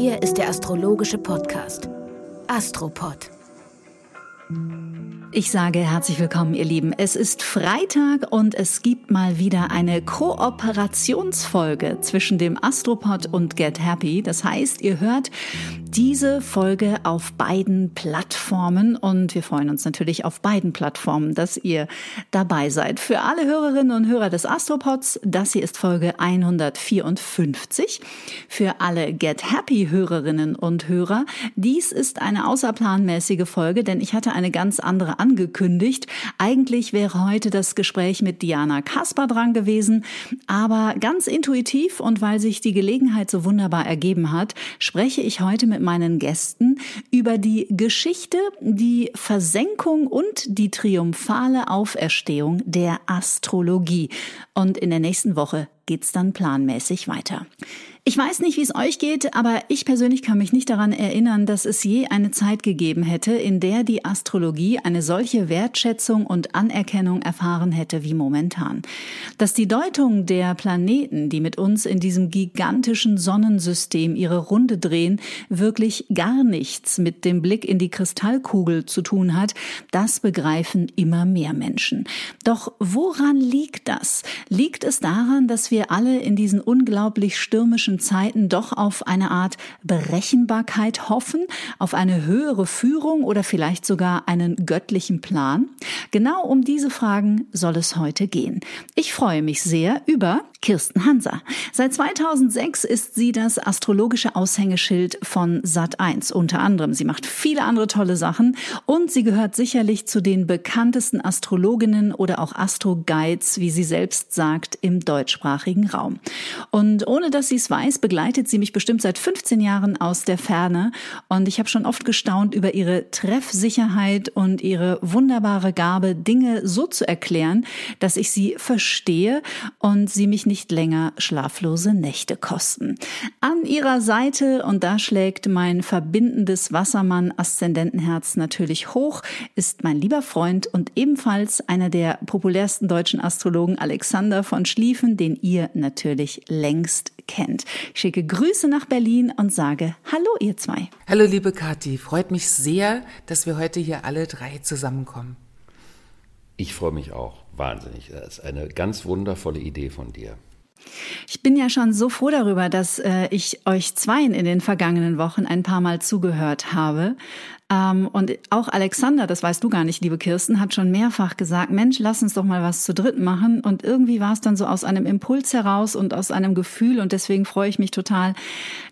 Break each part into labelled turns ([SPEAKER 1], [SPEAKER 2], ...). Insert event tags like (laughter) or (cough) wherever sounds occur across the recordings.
[SPEAKER 1] Hier ist der astrologische Podcast Astropod.
[SPEAKER 2] Ich sage herzlich willkommen, ihr Lieben. Es ist Freitag und es gibt mal wieder eine Kooperationsfolge zwischen dem Astropod und Get Happy. Das heißt, ihr hört diese Folge auf beiden Plattformen und wir freuen uns natürlich auf beiden Plattformen, dass ihr dabei seid. Für alle Hörerinnen und Hörer des Astropods, das hier ist Folge 154. Für alle Get Happy Hörerinnen und Hörer, dies ist eine außerplanmäßige Folge, denn ich hatte eine ganz andere angekündigt. Eigentlich wäre heute das Gespräch mit Diana Kasper dran gewesen, aber ganz intuitiv und weil sich die Gelegenheit so wunderbar ergeben hat, spreche ich heute mit meinen Gästen über die Geschichte, die Versenkung und die triumphale Auferstehung der Astrologie. Und in der nächsten Woche geht's dann planmäßig weiter. Ich weiß nicht, wie es euch geht, aber ich persönlich kann mich nicht daran erinnern, dass es je eine Zeit gegeben hätte, in der die Astrologie eine solche Wertschätzung und Anerkennung erfahren hätte wie momentan. Dass die Deutung der Planeten, die mit uns in diesem gigantischen Sonnensystem ihre Runde drehen, wirklich gar nichts mit dem Blick in die Kristallkugel zu tun hat, das begreifen immer mehr Menschen. Doch woran liegt das? Liegt es daran, dass wir alle in diesen unglaublich stürmischen Zeiten doch auf eine Art Berechenbarkeit hoffen, auf eine höhere Führung oder vielleicht sogar einen göttlichen Plan? Genau um diese Fragen soll es heute gehen. Ich freue mich sehr über Kirsten Hanser. Seit 2006 ist sie das astrologische Aushängeschild von Sat1. Unter anderem, sie macht viele andere tolle Sachen und sie gehört sicherlich zu den bekanntesten Astrologinnen oder auch Astro-Guides, wie sie selbst sagt, im deutschsprachigen Raum. Und ohne dass sie es weiß, begleitet sie mich bestimmt seit 15 Jahren aus der Ferne und ich habe schon oft gestaunt über ihre Treffsicherheit und ihre wunderbare Gabe, Dinge so zu erklären, dass ich sie verstehe und sie mich nicht länger schlaflose Nächte kosten. An ihrer Seite, und da schlägt mein verbindendes Wassermann-Aszendentenherz natürlich hoch, ist mein lieber Freund und ebenfalls einer der populärsten deutschen Astrologen Alexander von Schlieffen, den ihr natürlich längst kennt. Ich schicke Grüße nach Berlin und sage Hallo ihr zwei.
[SPEAKER 3] Hallo liebe Kathi, freut mich sehr, dass wir heute hier alle drei zusammenkommen.
[SPEAKER 4] Ich freue mich auch wahnsinnig. Das ist eine ganz wundervolle Idee von dir.
[SPEAKER 2] Ich bin ja schon so froh darüber, dass äh, ich euch zweien in den vergangenen Wochen ein paar Mal zugehört habe. Ähm, und auch Alexander, das weißt du gar nicht, liebe Kirsten, hat schon mehrfach gesagt, Mensch, lass uns doch mal was zu dritt machen. Und irgendwie war es dann so aus einem Impuls heraus und aus einem Gefühl. Und deswegen freue ich mich total,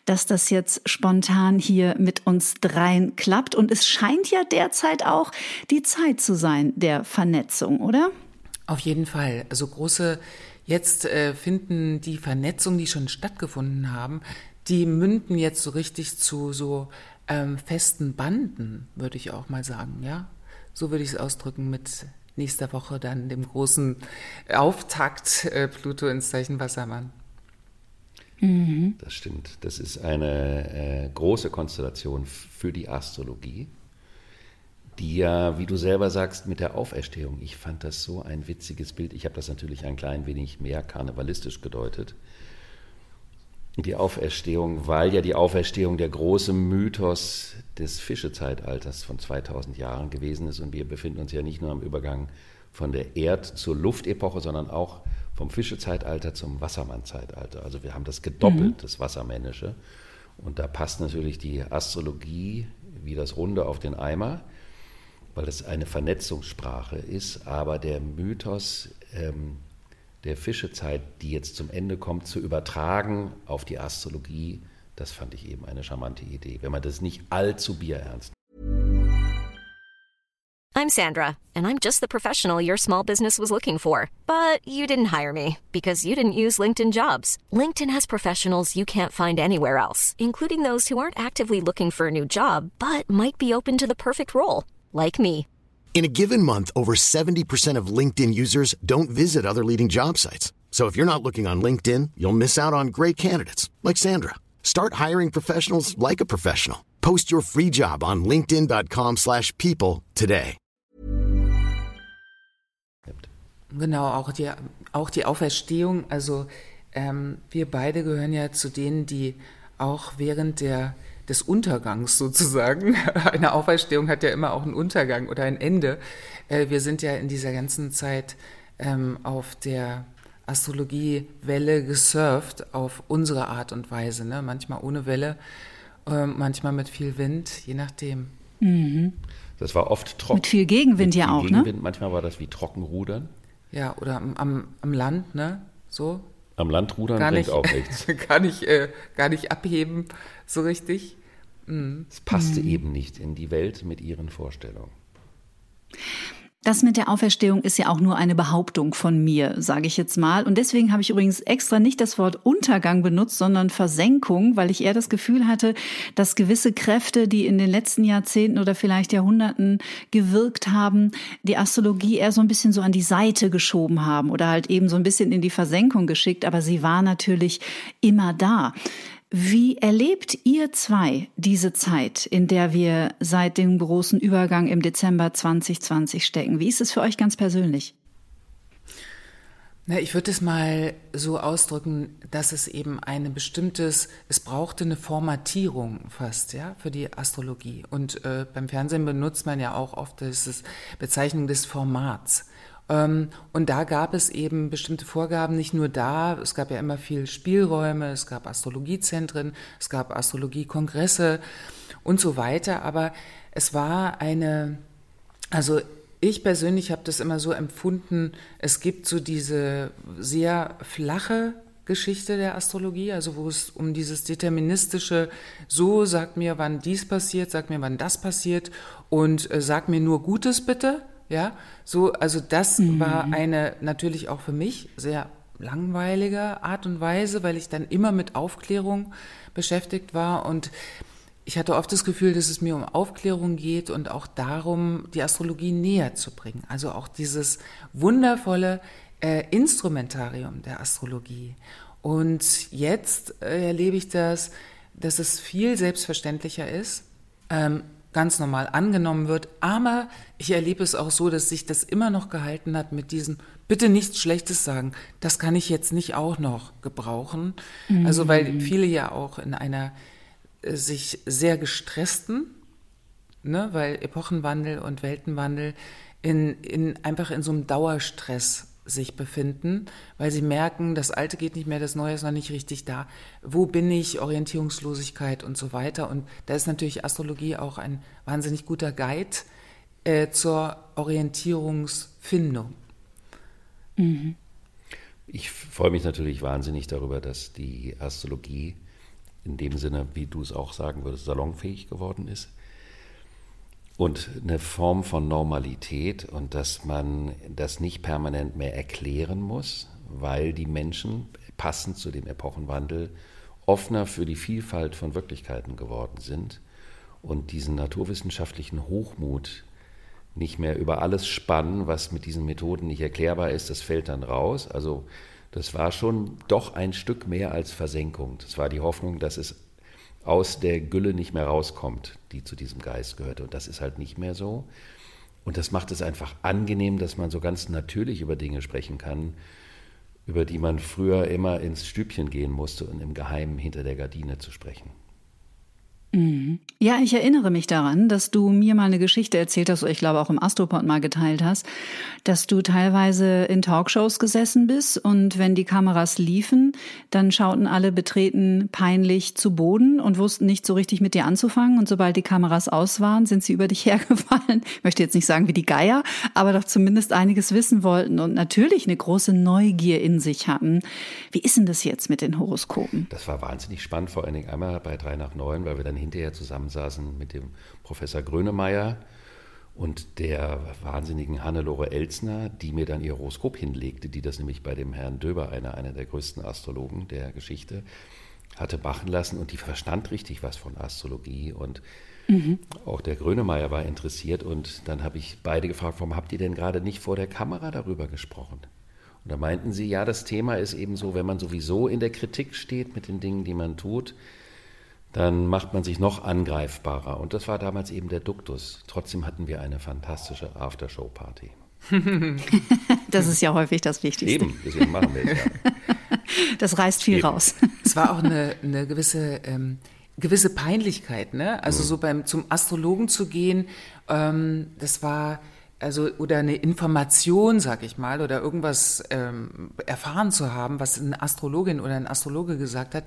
[SPEAKER 2] dass das jetzt spontan hier mit uns dreien klappt. Und es scheint ja derzeit auch die Zeit zu sein der Vernetzung, oder?
[SPEAKER 3] Auf jeden Fall. Also große Jetzt äh, finden die Vernetzungen, die schon stattgefunden haben, die münden jetzt so richtig zu so ähm, festen Banden, würde ich auch mal sagen, ja. So würde ich es ausdrücken mit nächster Woche dann dem großen Auftakt äh, Pluto ins Zeichen Wassermann.
[SPEAKER 4] Mhm. Das stimmt. Das ist eine äh, große Konstellation für die Astrologie die ja, wie du selber sagst, mit der Auferstehung, ich fand das so ein witziges Bild. Ich habe das natürlich ein klein wenig mehr karnevalistisch gedeutet. Die Auferstehung, weil ja die Auferstehung der große Mythos des Fischezeitalters von 2000 Jahren gewesen ist. Und wir befinden uns ja nicht nur am Übergang von der Erd- zur Luftepoche, sondern auch vom Fischezeitalter zum Wassermannzeitalter. Also wir haben das gedoppelt, mhm. das Wassermännische. Und da passt natürlich die Astrologie wie das Runde auf den Eimer weil es eine Vernetzungssprache ist, aber der Mythos ähm, der Fischezeit, die jetzt zum Ende kommt, zu übertragen auf die Astrologie, das fand ich eben eine charmante Idee, wenn man das nicht allzu bierernst
[SPEAKER 5] I'm Sandra, and I'm just the professional your small business was looking for. But you didn't hire me because you didn't use LinkedIn jobs. LinkedIn has professionals you can't find anywhere else, including those who aren't actively looking for a new job, but might be open to the perfect role like me.
[SPEAKER 6] In a given month, over 70% of LinkedIn users don't visit other leading job sites. So if you're not looking on LinkedIn, you'll miss out on great candidates like Sandra. Start hiring professionals like a professional. Post your free job on linkedin.com/people today.
[SPEAKER 3] Genau, auch die auch die Auferstehung, also ähm, wir beide gehören ja zu denen, die auch während der, des Untergangs sozusagen. (laughs) Eine Auferstehung hat ja immer auch einen Untergang oder ein Ende. Äh, wir sind ja in dieser ganzen Zeit ähm, auf der Astrologiewelle gesurft, auf unsere Art und Weise. Ne? Manchmal ohne Welle, äh, manchmal mit viel Wind, je nachdem.
[SPEAKER 4] Mhm. Das war oft trocken.
[SPEAKER 2] Mit viel Gegenwind mit ja auch, ne? Gegenwind.
[SPEAKER 4] ne? Manchmal war das wie Trockenrudern.
[SPEAKER 3] Ja, oder am, am, am Land, ne? So.
[SPEAKER 4] Am Land rudern gar nicht, auch nichts. (laughs)
[SPEAKER 3] gar, nicht, äh, gar nicht abheben, so richtig.
[SPEAKER 4] Mhm. Es passte mhm. eben nicht in die Welt mit ihren Vorstellungen.
[SPEAKER 2] Das mit der Auferstehung ist ja auch nur eine Behauptung von mir, sage ich jetzt mal. Und deswegen habe ich übrigens extra nicht das Wort Untergang benutzt, sondern Versenkung, weil ich eher das Gefühl hatte, dass gewisse Kräfte, die in den letzten Jahrzehnten oder vielleicht Jahrhunderten gewirkt haben, die Astrologie eher so ein bisschen so an die Seite geschoben haben oder halt eben so ein bisschen in die Versenkung geschickt. Aber sie war natürlich immer da. Wie erlebt ihr zwei diese Zeit, in der wir seit dem großen Übergang im Dezember 2020 stecken? Wie ist es für euch ganz persönlich?
[SPEAKER 3] Na, ich würde es mal so ausdrücken, dass es eben eine bestimmtes, es brauchte eine Formatierung fast, ja, für die Astrologie. Und äh, beim Fernsehen benutzt man ja auch oft das Bezeichnung des Formats. Ähm, und da gab es eben bestimmte Vorgaben, nicht nur da, es gab ja immer viel Spielräume, es gab Astrologiezentren, es gab Astrologiekongresse und so weiter, aber es war eine, also ich persönlich habe das immer so empfunden, es gibt so diese sehr flache Geschichte der Astrologie, also wo es um dieses deterministische, so sag mir, wann dies passiert, sag mir, wann das passiert und äh, sag mir nur Gutes bitte, ja, so, also das mhm. war eine natürlich auch für mich sehr langweilige Art und Weise, weil ich dann immer mit Aufklärung beschäftigt war und ich hatte oft das Gefühl, dass es mir um Aufklärung geht und auch darum, die Astrologie näher zu bringen. Also auch dieses wundervolle äh, Instrumentarium der Astrologie. Und jetzt äh, erlebe ich das, dass es viel selbstverständlicher ist. Ähm, ganz normal angenommen wird. Aber ich erlebe es auch so, dass sich das immer noch gehalten hat mit diesem bitte nichts Schlechtes sagen. Das kann ich jetzt nicht auch noch gebrauchen. Mhm. Also weil viele ja auch in einer äh, sich sehr gestressten, ne, weil Epochenwandel und Weltenwandel in, in einfach in so einem Dauerstress sich befinden, weil sie merken, das Alte geht nicht mehr, das Neue ist noch nicht richtig da. Wo bin ich? Orientierungslosigkeit und so weiter. Und da ist natürlich Astrologie auch ein wahnsinnig guter Guide äh, zur Orientierungsfindung.
[SPEAKER 4] Mhm. Ich freue mich natürlich wahnsinnig darüber, dass die Astrologie in dem Sinne, wie du es auch sagen würdest, salonfähig geworden ist und eine Form von Normalität und dass man das nicht permanent mehr erklären muss, weil die Menschen passend zu dem Epochenwandel offener für die Vielfalt von Wirklichkeiten geworden sind und diesen naturwissenschaftlichen Hochmut nicht mehr über alles spannen, was mit diesen Methoden nicht erklärbar ist, das fällt dann raus. Also das war schon doch ein Stück mehr als Versenkung. Das war die Hoffnung, dass es aus der Gülle nicht mehr rauskommt, die zu diesem Geist gehörte. Und das ist halt nicht mehr so. Und das macht es einfach angenehm, dass man so ganz natürlich über Dinge sprechen kann, über die man früher immer ins Stübchen gehen musste und im Geheimen hinter der Gardine zu sprechen.
[SPEAKER 2] Ja, ich erinnere mich daran, dass du mir mal eine Geschichte erzählt hast, oder ich glaube auch im Astropod mal geteilt hast, dass du teilweise in Talkshows gesessen bist und wenn die Kameras liefen, dann schauten alle betreten peinlich zu Boden und wussten nicht so richtig mit dir anzufangen und sobald die Kameras aus waren, sind sie über dich (laughs) hergefallen. Ich möchte jetzt nicht sagen wie die Geier, aber doch zumindest einiges wissen wollten und natürlich eine große Neugier in sich hatten. Wie ist denn das jetzt mit den Horoskopen?
[SPEAKER 4] Das war wahnsinnig spannend, vor allen Dingen einmal bei drei nach neun, weil wir dann hinterher zusammensaßen mit dem Professor Grönemeyer und der wahnsinnigen Hannelore Elsner, die mir dann ihr Horoskop hinlegte, die das nämlich bei dem Herrn Döber, einer, einer der größten Astrologen der Geschichte, hatte machen lassen und die verstand richtig was von Astrologie und mhm. auch der Grönemeyer war interessiert und dann habe ich beide gefragt, warum habt ihr denn gerade nicht vor der Kamera darüber gesprochen? Und da meinten sie, ja, das Thema ist eben so, wenn man sowieso in der Kritik steht mit den Dingen, die man tut, dann macht man sich noch angreifbarer. Und das war damals eben der Duktus. Trotzdem hatten wir eine fantastische Aftershow-Party. (laughs)
[SPEAKER 2] das ist ja häufig das Wichtigste.
[SPEAKER 4] Eben, deswegen machen wir es ja. (laughs)
[SPEAKER 2] Das reißt viel Eben. raus. (laughs)
[SPEAKER 3] Es war auch eine, eine gewisse, ähm, gewisse Peinlichkeit, ne? Also mhm. so beim zum Astrologen zu gehen, ähm, das war also oder eine Information, sag ich mal, oder irgendwas ähm, erfahren zu haben, was eine Astrologin oder ein Astrologe gesagt hat,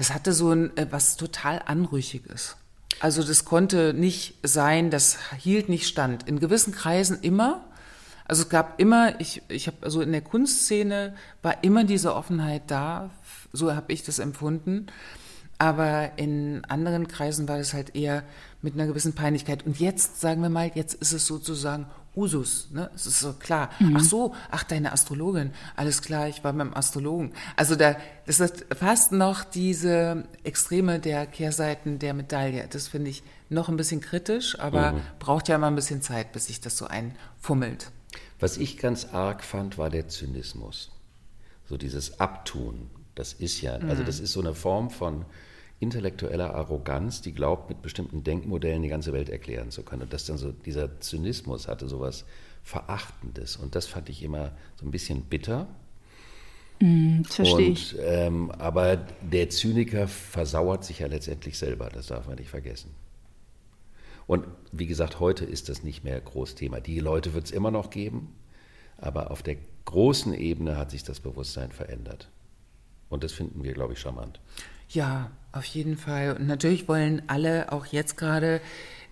[SPEAKER 3] es hatte so ein äh, was total anrüchiges. Also das konnte nicht sein, das hielt nicht stand. In gewissen Kreisen immer. Also es gab immer, ich, ich habe also in der Kunstszene war immer diese Offenheit da, so habe ich das empfunden. Aber in anderen Kreisen war es halt eher mit einer gewissen Peinlichkeit. Und jetzt, sagen wir mal, jetzt ist es sozusagen Usus. Ne? Es ist so klar. Mhm. Ach so, ach, deine Astrologin. Alles klar, ich war beim Astrologen. Also da, das ist fast noch diese Extreme der Kehrseiten der Medaille. Das finde ich noch ein bisschen kritisch, aber mhm. braucht ja immer ein bisschen Zeit, bis sich das so einfummelt.
[SPEAKER 4] Was ich ganz arg fand, war der Zynismus. So dieses Abtun. Das ist ja, also mhm. das ist so eine Form von intellektueller Arroganz, die glaubt, mit bestimmten Denkmodellen die ganze Welt erklären zu können. Und das dann so, dieser Zynismus hatte sowas Verachtendes. Und das fand ich immer so ein bisschen bitter.
[SPEAKER 2] Mm, verstehe ich.
[SPEAKER 4] Ähm, aber der Zyniker versauert sich ja letztendlich selber, das darf man nicht vergessen. Und wie gesagt, heute ist das nicht mehr groß Thema. Die Leute wird es immer noch geben, aber auf der großen Ebene hat sich das Bewusstsein verändert. Und das finden wir, glaube ich, charmant.
[SPEAKER 3] Ja, auf jeden Fall. Und natürlich wollen alle auch jetzt gerade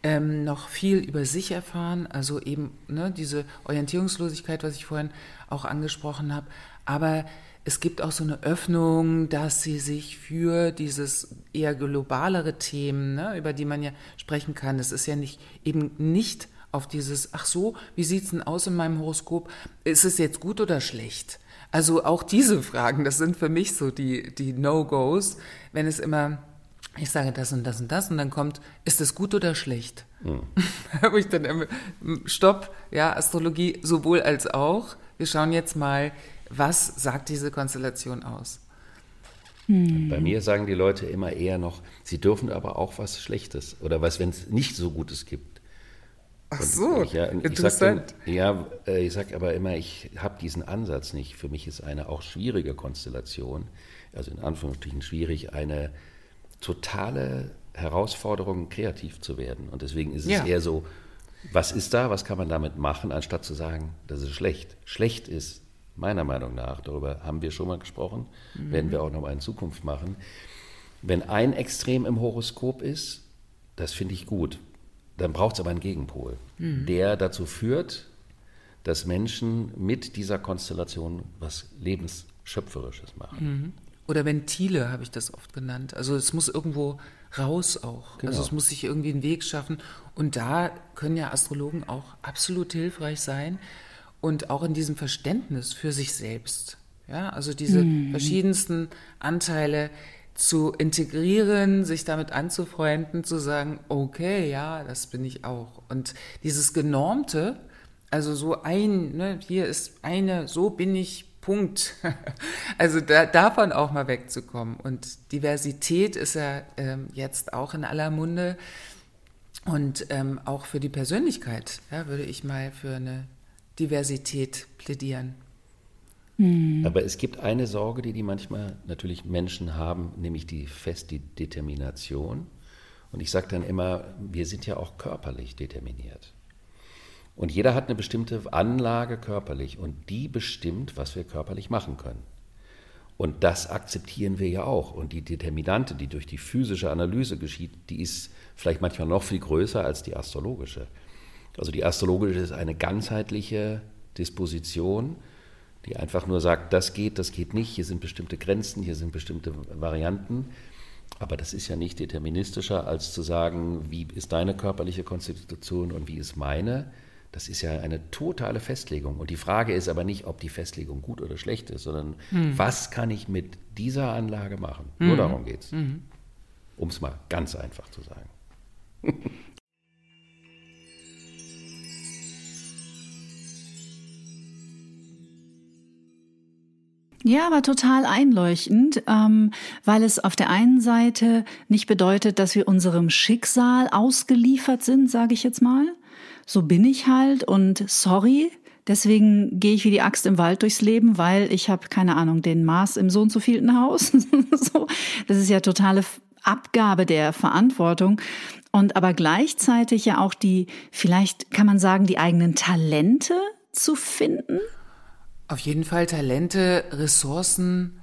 [SPEAKER 3] ähm, noch viel über sich erfahren, also eben ne, diese Orientierungslosigkeit, was ich vorhin auch angesprochen habe. Aber es gibt auch so eine Öffnung, dass sie sich für dieses eher globalere Themen, ne, über die man ja sprechen kann, es ist ja nicht eben nicht auf dieses, ach so, wie sieht es denn aus in meinem Horoskop? Ist es jetzt gut oder schlecht? Also auch diese Fragen, das sind für mich so die, die No-Gos, wenn es immer, ich sage das und das und das und dann kommt, ist das gut oder schlecht? Mhm. (laughs) Wo ich dann immer, stopp, ja, Astrologie sowohl als auch. Wir schauen jetzt mal, was sagt diese Konstellation aus?
[SPEAKER 4] Hm. Bei mir sagen die Leute immer eher noch, sie dürfen aber auch was Schlechtes oder was, wenn es nicht so Gutes gibt.
[SPEAKER 3] Ach so,
[SPEAKER 4] ich, ja, interessant. Ich sag, ja, äh, ich sage aber immer, ich habe diesen Ansatz nicht. Für mich ist eine auch schwierige Konstellation, also in Anführungsstrichen schwierig, eine totale Herausforderung, kreativ zu werden. Und deswegen ist es ja. eher so, was ist da, was kann man damit machen, anstatt zu sagen, das ist schlecht. Schlecht ist meiner Meinung nach, darüber haben wir schon mal gesprochen, mhm. werden wir auch noch mal in Zukunft machen, wenn ein Extrem im Horoskop ist, das finde ich gut. Dann braucht es aber einen Gegenpol, mhm. der dazu führt, dass Menschen mit dieser Konstellation was Lebensschöpferisches machen.
[SPEAKER 3] Mhm. Oder Ventile habe ich das oft genannt. Also es muss irgendwo raus auch. Genau. Also es muss sich irgendwie einen Weg schaffen. Und da können ja Astrologen auch absolut hilfreich sein. Und auch in diesem Verständnis für sich selbst. Ja, also diese mhm. verschiedensten Anteile, zu integrieren, sich damit anzufreunden, zu sagen, okay, ja, das bin ich auch. Und dieses Genormte, also so ein, ne, hier ist eine, so bin ich, Punkt. (laughs) Also da, davon auch mal wegzukommen. Und Diversität ist ja ähm, jetzt auch in aller Munde. Und ähm, auch für die Persönlichkeit ja, würde ich mal für eine Diversität plädieren.
[SPEAKER 4] Mhm. Aber es gibt eine Sorge, die die manchmal natürlich Menschen haben, nämlich die feste Determination. Und ich sage dann immer, wir sind ja auch körperlich determiniert. Und jeder hat eine bestimmte Anlage körperlich und die bestimmt, was wir körperlich machen können. Und das akzeptieren wir ja auch. Und die Determinante, die durch die physische Analyse geschieht, die ist vielleicht manchmal noch viel größer als die astrologische. Also die astrologische ist eine ganzheitliche Disposition die einfach nur sagt, das geht, das geht nicht, hier sind bestimmte Grenzen, hier sind bestimmte Varianten. Aber das ist ja nicht deterministischer, als zu sagen, wie ist deine körperliche Konstitution und wie ist meine. Das ist ja eine totale Festlegung. Und die Frage ist aber nicht, ob die Festlegung gut oder schlecht ist, sondern hm. was kann ich mit dieser Anlage machen? Nur hm. darum geht es. Hm. Um es mal ganz einfach zu sagen. (laughs)
[SPEAKER 2] Ja, aber total einleuchtend, ähm, weil es auf der einen Seite nicht bedeutet, dass wir unserem Schicksal ausgeliefert sind, sage ich jetzt mal. So bin ich halt und sorry, deswegen gehe ich wie die Axt im Wald durchs Leben, weil ich habe, keine Ahnung, den Mars im so und so vielten Haus. (laughs) so, das ist ja totale Abgabe der Verantwortung. Und aber gleichzeitig ja auch die, vielleicht kann man sagen, die eigenen Talente zu finden.
[SPEAKER 3] Auf jeden Fall Talente, Ressourcen,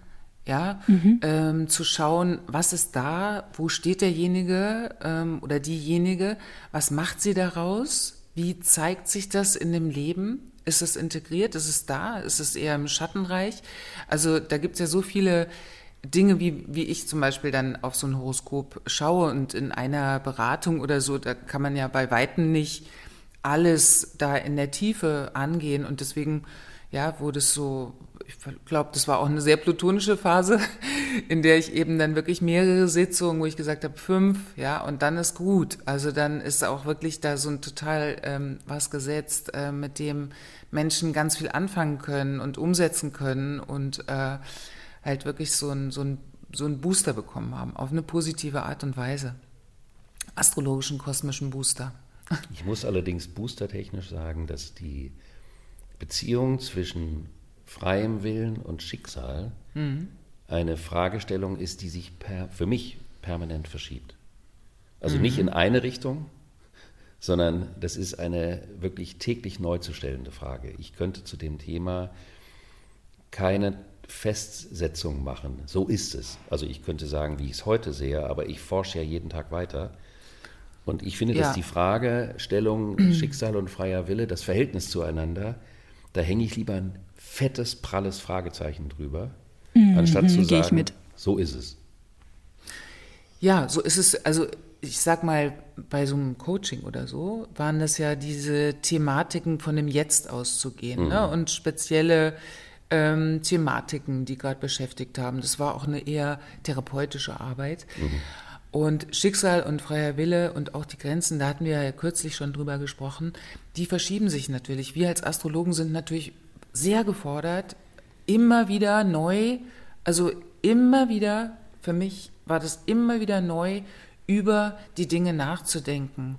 [SPEAKER 3] ja, mhm. ähm, zu schauen, was ist da, wo steht derjenige ähm, oder diejenige, was macht sie daraus, wie zeigt sich das in dem Leben, ist es integriert, ist es da, ist es eher im Schattenreich? Also da gibt es ja so viele Dinge, wie, wie ich zum Beispiel dann auf so ein Horoskop schaue und in einer Beratung oder so, da kann man ja bei Weitem nicht alles da in der Tiefe angehen und deswegen ja, wurde es so ich glaube, das war auch eine sehr plutonische Phase, (laughs) in der ich eben dann wirklich mehrere Sitzungen, wo ich gesagt habe, fünf, ja, und dann ist gut. Also dann ist auch wirklich da so ein total ähm, was gesetzt, äh, mit dem Menschen ganz viel anfangen können und umsetzen können und äh, halt wirklich so ein, so, ein, so ein Booster bekommen haben, auf eine positive Art und Weise. Astrologischen, kosmischen Booster.
[SPEAKER 4] Ich muss allerdings boostertechnisch sagen, dass die Beziehung zwischen freiem Willen und Schicksal mhm. eine Fragestellung ist, die sich per, für mich permanent verschiebt. Also mhm. nicht in eine Richtung, sondern das ist eine wirklich täglich neu zu stellende Frage. Ich könnte zu dem Thema keine Festsetzung machen. So ist es. Also ich könnte sagen, wie ich es heute sehe, aber ich forsche ja jeden Tag weiter. Und ich finde, ja. dass die Fragestellung (clears throat) Schicksal und freier Wille, das Verhältnis zueinander, da hänge ich lieber ein fettes, pralles Fragezeichen drüber, mhm, anstatt zu sagen, so ist es.
[SPEAKER 3] Ja, so ist es. Also ich sag mal, bei so einem Coaching oder so waren das ja diese Thematiken von dem Jetzt auszugehen mhm. ne? und spezielle ähm, Thematiken, die gerade beschäftigt haben. Das war auch eine eher therapeutische Arbeit. Mhm. Und Schicksal und freier Wille und auch die Grenzen, da hatten wir ja kürzlich schon drüber gesprochen, die verschieben sich natürlich. Wir als Astrologen sind natürlich sehr gefordert, immer wieder neu, also immer wieder, für mich war das immer wieder neu, über die Dinge nachzudenken,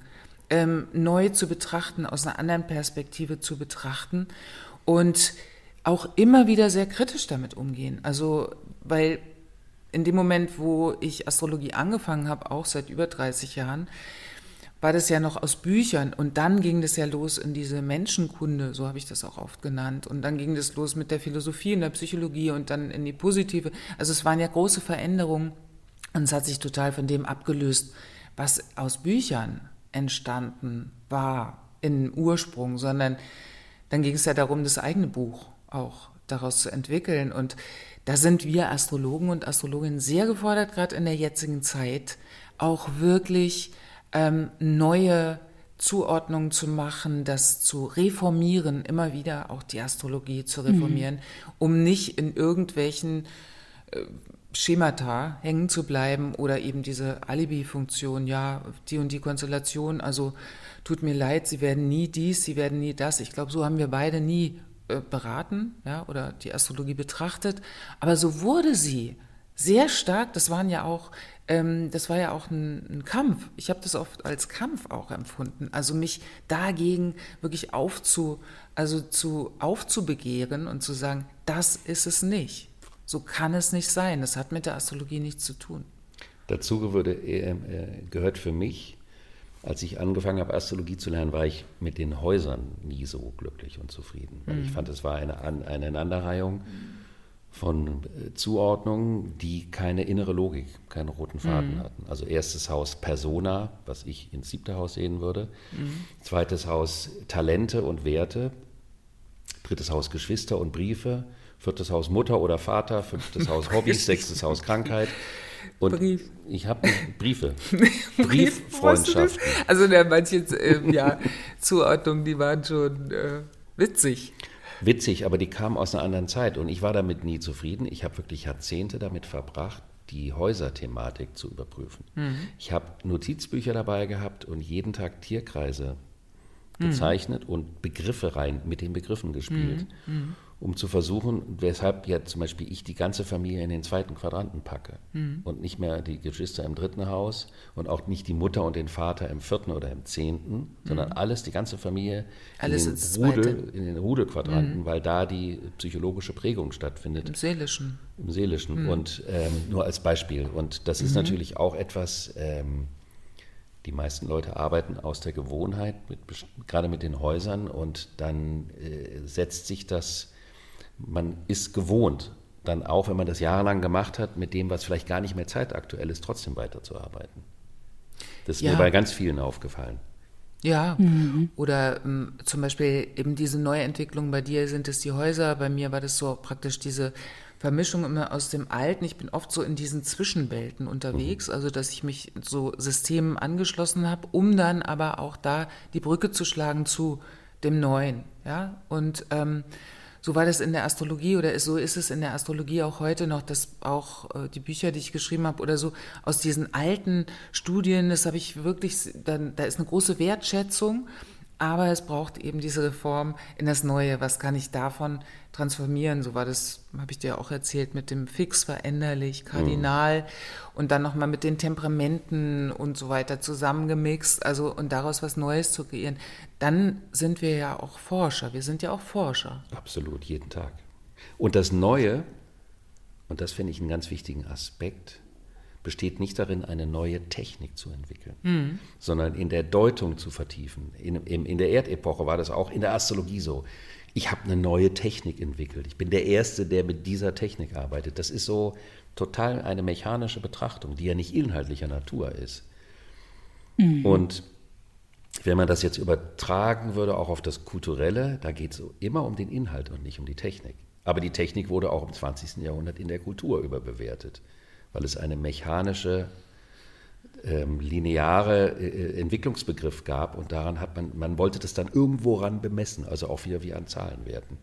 [SPEAKER 3] ähm, neu zu betrachten, aus einer anderen Perspektive zu betrachten und auch immer wieder sehr kritisch damit umgehen. Also, weil in dem Moment, wo ich Astrologie angefangen habe, auch seit über 30 Jahren, war das ja noch aus Büchern und dann ging das ja los in diese Menschenkunde, so habe ich das auch oft genannt. Und dann ging das los mit der Philosophie und der Psychologie und dann in die positive. Also es waren ja große Veränderungen und es hat sich total von dem abgelöst, was aus Büchern entstanden war im Ursprung, sondern dann ging es ja darum, das eigene Buch auch daraus zu entwickeln. Und da sind wir Astrologen und Astrologinnen sehr gefordert, gerade in der jetzigen Zeit, auch wirklich ähm, neue Zuordnungen zu machen, das zu reformieren, immer wieder auch die Astrologie zu reformieren, mhm. um nicht in irgendwelchen äh, Schemata hängen zu bleiben oder eben diese Alibi-Funktion, ja, die und die Konstellation, also tut mir leid, Sie werden nie dies, Sie werden nie das. Ich glaube, so haben wir beide nie beraten, ja, oder die Astrologie betrachtet, aber so wurde sie sehr stark, das waren ja auch ähm, das war ja auch ein, ein Kampf. Ich habe das oft als Kampf auch empfunden. Also mich dagegen wirklich aufzu, also zu, aufzubegehren und zu sagen, das ist es nicht. So kann es nicht sein. Das hat mit der Astrologie nichts zu tun.
[SPEAKER 4] Dazu würde, äh, gehört für mich, als ich angefangen habe, Astrologie zu lernen, war ich mit den Häusern nie so glücklich und zufrieden. Mhm. ich fand, es war eine, Aneinanderreihung. Von äh, Zuordnungen, die keine innere Logik, keinen roten Faden mhm. hatten. Also erstes Haus Persona, was ich ins siebte Haus sehen würde. Mhm. Zweites Haus Talente und Werte. Drittes Haus Geschwister und Briefe. Viertes Haus Mutter oder Vater. Fünftes Haus (laughs) Hobbys. sechstes Haus Krankheit. Und Brief. ich habe Briefe. (laughs) Brieffreundschaften.
[SPEAKER 3] Also der manche äh, ja, Zuordnungen, die waren schon äh, witzig
[SPEAKER 4] witzig, aber die kamen aus einer anderen Zeit und ich war damit nie zufrieden. Ich habe wirklich Jahrzehnte damit verbracht, die Häuserthematik zu überprüfen. Mhm. Ich habe Notizbücher dabei gehabt und jeden Tag Tierkreise mhm. gezeichnet mhm. und Begriffe rein, mit den Begriffen gespielt. Mhm. Mhm. um zu versuchen, weshalb ja zum Beispiel ich die ganze Familie in den zweiten Quadranten packe mhm. und nicht mehr die Geschwister im dritten Haus und auch nicht die Mutter und den Vater im vierten oder im zehnten, mhm. sondern alles, die ganze Familie alles in, den Rudel, in den Rudelquadranten, mhm. weil da die psychologische Prägung stattfindet.
[SPEAKER 3] Im Seelischen.
[SPEAKER 4] Im Seelischen. Mhm. Und ähm, nur als Beispiel. Und das ist mhm. natürlich auch etwas, ähm, die meisten Leute arbeiten aus der Gewohnheit, mit, gerade mit den Häusern, und dann äh, setzt sich das man ist gewohnt, dann auch, wenn man das jahrelang gemacht hat, mit dem, was vielleicht gar nicht mehr zeitaktuell ist, trotzdem weiterzuarbeiten. Das ist ja. mir bei ganz vielen aufgefallen.
[SPEAKER 3] Ja, mhm. oder ähm, zum Beispiel eben diese Neuentwicklung, bei dir sind es die Häuser, bei mir war das so praktisch diese Vermischung immer aus dem Alten. Ich bin oft so in diesen Zwischenwelten unterwegs, mhm. also dass ich mich so Systemen angeschlossen habe, um dann aber auch da die Brücke zu schlagen zu dem Neuen. Ja, und ähm, so war das in der Astrologie oder so ist es in der Astrologie auch heute noch, dass auch äh, die Bücher, die ich geschrieben habe oder so, aus diesen alten Studien, das habe ich wirklich, dann, da ist eine große Wertschätzung aber es braucht eben diese Reform in das Neue. Was kann ich davon transformieren? So war das, habe ich dir auch erzählt, mit dem Fix, veränderlich, Kardinal mhm. und dann nochmal mit den Temperamenten und so weiter zusammengemixt, also und daraus was Neues zu kreieren. Dann sind wir ja auch Forscher. Wir sind ja auch Forscher.
[SPEAKER 4] Absolut, jeden Tag. Und das Neue, und das finde ich einen ganz wichtigen Aspekt, besteht nicht darin, eine neue Technik zu entwickeln, mhm. sondern in der Deutung zu vertiefen. In, in, in der Erdepoche war das auch in der Astrologie so. Ich habe eine neue Technik entwickelt. Ich bin der Erste, der mit dieser Technik arbeitet. Das ist so total eine mechanische Betrachtung, die ja nicht inhaltlicher Natur ist. Mhm. Und wenn man das jetzt übertragen würde, auch auf das Kulturelle, da geht es immer um den Inhalt und nicht um die Technik. Aber die Technik wurde auch im 20. Jahrhundert in der Kultur überbewertet weil es eine mechanische, ähm, lineare äh, Entwicklungsbegriff gab und daran hat man, man wollte das dann irgendwo ran bemessen, also auch wieder wie an Zahlenwerten.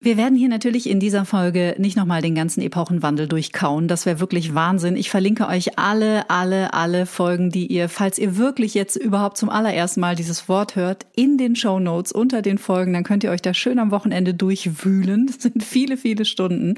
[SPEAKER 2] Wir werden hier natürlich in dieser Folge nicht nochmal den ganzen Epochenwandel durchkauen. Das wäre wirklich Wahnsinn. Ich verlinke euch alle, alle, alle Folgen, die ihr, falls ihr wirklich jetzt überhaupt zum allerersten Mal dieses Wort hört, in den Show Notes unter den Folgen. Dann könnt ihr euch da schön am Wochenende durchwühlen. Das sind viele, viele Stunden.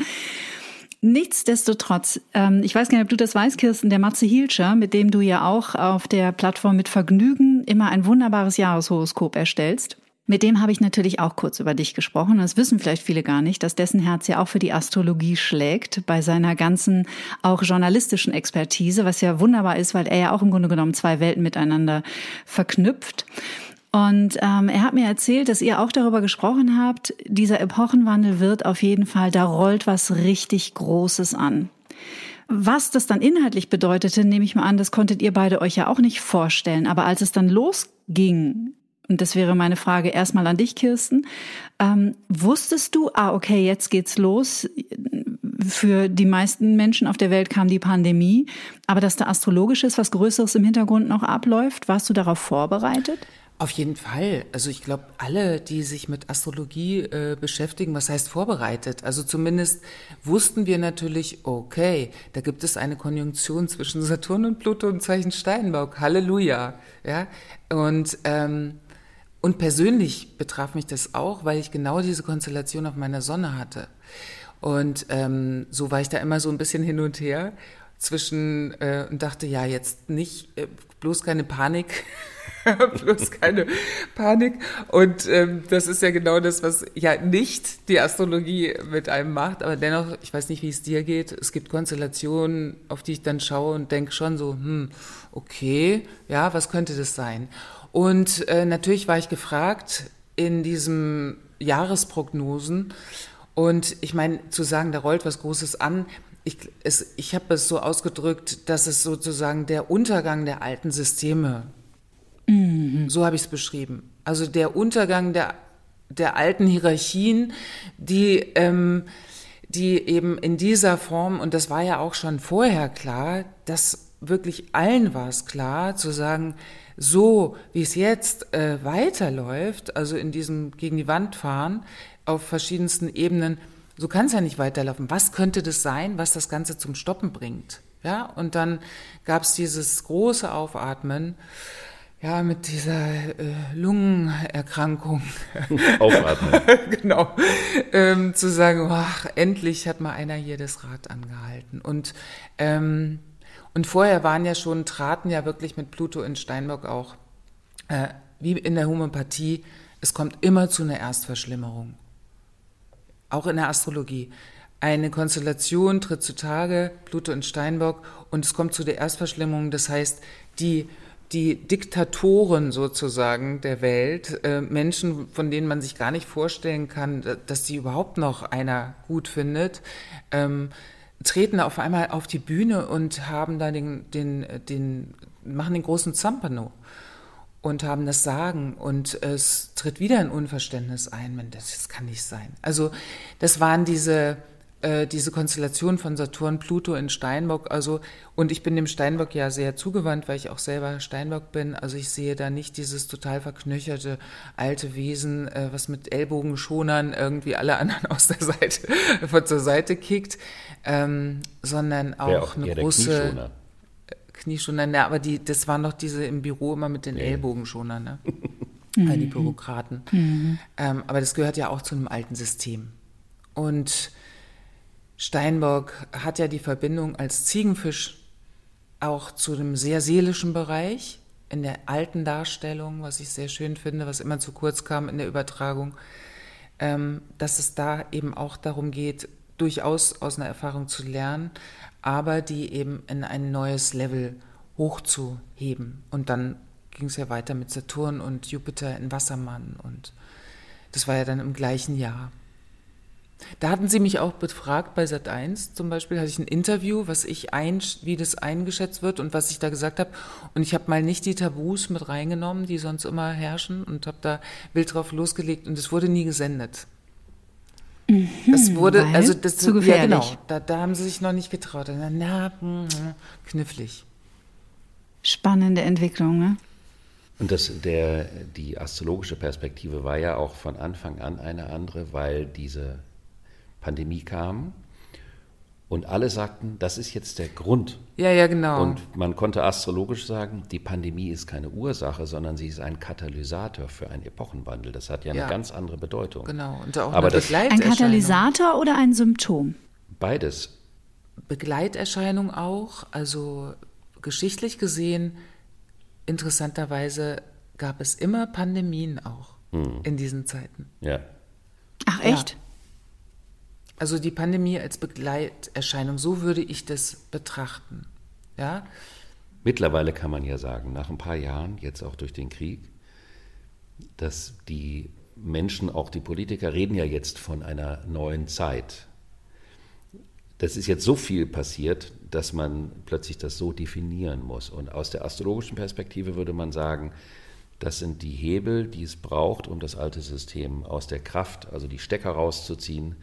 [SPEAKER 2] Nichtsdestotrotz, ähm, ich weiß gar nicht, ob du das weißt, Kirsten, der Matze Hielscher, mit dem du ja auch auf der Plattform mit Vergnügen immer ein wunderbares Jahreshoroskop erstellst. Mit dem habe ich natürlich auch kurz über dich gesprochen. Das wissen vielleicht viele gar nicht, dass dessen Herz ja auch für die Astrologie schlägt, bei seiner ganzen auch journalistischen Expertise, was ja wunderbar ist, weil er ja auch im Grunde genommen zwei Welten miteinander verknüpft. Und ähm, er hat mir erzählt, dass ihr auch darüber gesprochen habt, dieser Epochenwandel wird auf jeden Fall, da rollt was richtig Großes an. Was das dann inhaltlich bedeutete, nehme ich mal an, das konntet ihr beide euch ja auch nicht vorstellen. Aber als es dann losging, und das wäre meine Frage erstmal an dich, Kirsten, ähm, wusstest du, ah, okay, jetzt geht's los. Für die meisten Menschen auf der Welt kam die Pandemie, aber dass da astrologisches, was Größeres im Hintergrund noch abläuft, warst du darauf vorbereitet?
[SPEAKER 3] Auf jeden Fall. Also ich glaube, alle, die sich mit Astrologie äh, beschäftigen, was heißt vorbereitet? Also zumindest wussten wir natürlich, okay, da gibt es eine Konjunktion zwischen Saturn und Pluto im Zeichen Steinbock. Halleluja. Ja. Und ähm, und persönlich betraf mich das auch, weil ich genau diese Konstellation auf meiner Sonne hatte. Und ähm, so war ich da immer so ein bisschen hin und her zwischen äh, und dachte, ja, jetzt nicht, äh, bloß keine Panik. (laughs) (laughs) bloß keine Panik. Und ähm, das ist ja genau das, was ja nicht die Astrologie mit einem macht. Aber dennoch, ich weiß nicht, wie es dir geht. Es gibt Konstellationen, auf die ich dann schaue und denke schon so, hm, okay, ja, was könnte das sein? Und äh, natürlich war ich gefragt in diesem Jahresprognosen. Und ich meine, zu sagen, da rollt was Großes an, ich, ich habe es so ausgedrückt, dass es sozusagen der Untergang der alten Systeme Mhm. So habe ich es beschrieben. Also der Untergang der, der alten Hierarchien, die, ähm, die eben in dieser Form, und das war ja auch schon vorher klar, dass wirklich allen war es klar, zu sagen, so wie es jetzt äh, weiterläuft, also in diesem gegen die Wand fahren, auf verschiedensten Ebenen, so kann es ja nicht weiterlaufen. Was könnte das sein, was das Ganze zum Stoppen bringt? Ja, und dann gab es dieses große Aufatmen ja, mit dieser äh, Lungenerkrankung. (laughs)
[SPEAKER 4] Aufatmen. (laughs)
[SPEAKER 3] genau. Ähm, zu sagen, ach, endlich hat mal einer hier das Rad angehalten. Und, ähm, und vorher waren ja schon, traten ja wirklich mit Pluto in Steinbock auch, äh, wie in der Homöopathie, es kommt immer zu einer Erstverschlimmerung. Auch in der Astrologie. Eine Konstellation tritt zutage, Pluto in Steinbock, und es kommt zu der Erstverschlimmerung. Das heißt, die die Diktatoren sozusagen der Welt, äh, Menschen, von denen man sich gar nicht vorstellen kann, dass sie überhaupt noch einer gut findet, ähm, treten auf einmal auf die Bühne und haben da den, den, den, machen den großen Zampano und haben das Sagen und es tritt wieder ein Unverständnis ein. Das, das kann nicht sein. Also das waren diese äh, diese Konstellation von Saturn, Pluto in Steinbock. Also, und ich bin dem Steinbock ja sehr zugewandt, weil ich auch selber Steinbock bin. Also ich sehe da nicht dieses total verknöcherte alte Wesen, äh, was mit Ellbogenschonern irgendwie alle anderen (laughs) aus der Seite, von zur Seite kickt, ähm, sondern auch, auch eine große. Knieschoner. Knieschoner, ne, aber die, das waren doch diese im Büro immer mit den ja. Ellbogenschonern, ne? (laughs) Mhm. die Bürokraten. Mhm. Ähm, aber das gehört ja auch zu einem alten System. Und Steinbock hat ja die Verbindung als Ziegenfisch auch zu dem sehr seelischen Bereich in der alten Darstellung, was ich sehr schön finde, was immer zu kurz kam in der Übertragung, ähm, dass es da eben auch darum geht, durchaus aus einer Erfahrung zu lernen, aber die eben in ein neues Level hochzuheben. Und dann ging es ja weiter mit Saturn und Jupiter in Wassermann und das war ja dann im gleichen Jahr. Da hatten Sie mich auch befragt bei Sat1 zum Beispiel, hatte ich ein Interview, was ich ein, wie das eingeschätzt wird und was ich da gesagt habe. Und ich habe mal nicht die Tabus mit reingenommen, die sonst immer herrschen und habe da wild drauf losgelegt und es wurde nie gesendet.
[SPEAKER 2] Mhm,
[SPEAKER 3] das wurde, also das
[SPEAKER 2] zu gefährlich. Ja,
[SPEAKER 3] genau, da, da, haben sie sich noch nicht getraut. Na, na, hm, knifflig.
[SPEAKER 2] Spannende Entwicklung, ne?
[SPEAKER 4] Und das, der, die astrologische Perspektive war ja auch von Anfang an eine andere, weil diese Pandemie kam. Und alle sagten, das ist jetzt der Grund.
[SPEAKER 3] Ja, ja, genau.
[SPEAKER 4] Und man konnte astrologisch sagen, die Pandemie ist keine Ursache, sondern sie ist ein Katalysator für einen Epochenwandel. Das hat ja, ja. eine ganz andere Bedeutung.
[SPEAKER 3] Genau.
[SPEAKER 2] Und auch Aber das, ein Katalysator oder ein Symptom?
[SPEAKER 4] Beides.
[SPEAKER 3] Begleiterscheinung auch. Also geschichtlich gesehen, interessanterweise gab es immer Pandemien auch hm. in diesen Zeiten.
[SPEAKER 4] Ja.
[SPEAKER 2] Ach echt? Ja.
[SPEAKER 3] Also die Pandemie als Begleiterscheinung, so würde ich das betrachten. Ja?
[SPEAKER 4] Mittlerweile kann man ja sagen, nach ein paar Jahren, jetzt auch durch den Krieg, dass die Menschen, auch die Politiker, reden ja jetzt von einer neuen Zeit. Das ist jetzt so viel passiert, dass man plötzlich das so definieren muss. Und aus der astrologischen Perspektive würde man sagen, das sind die Hebel, die es braucht, um das alte System aus der Kraft, also die Stecker rauszuziehen,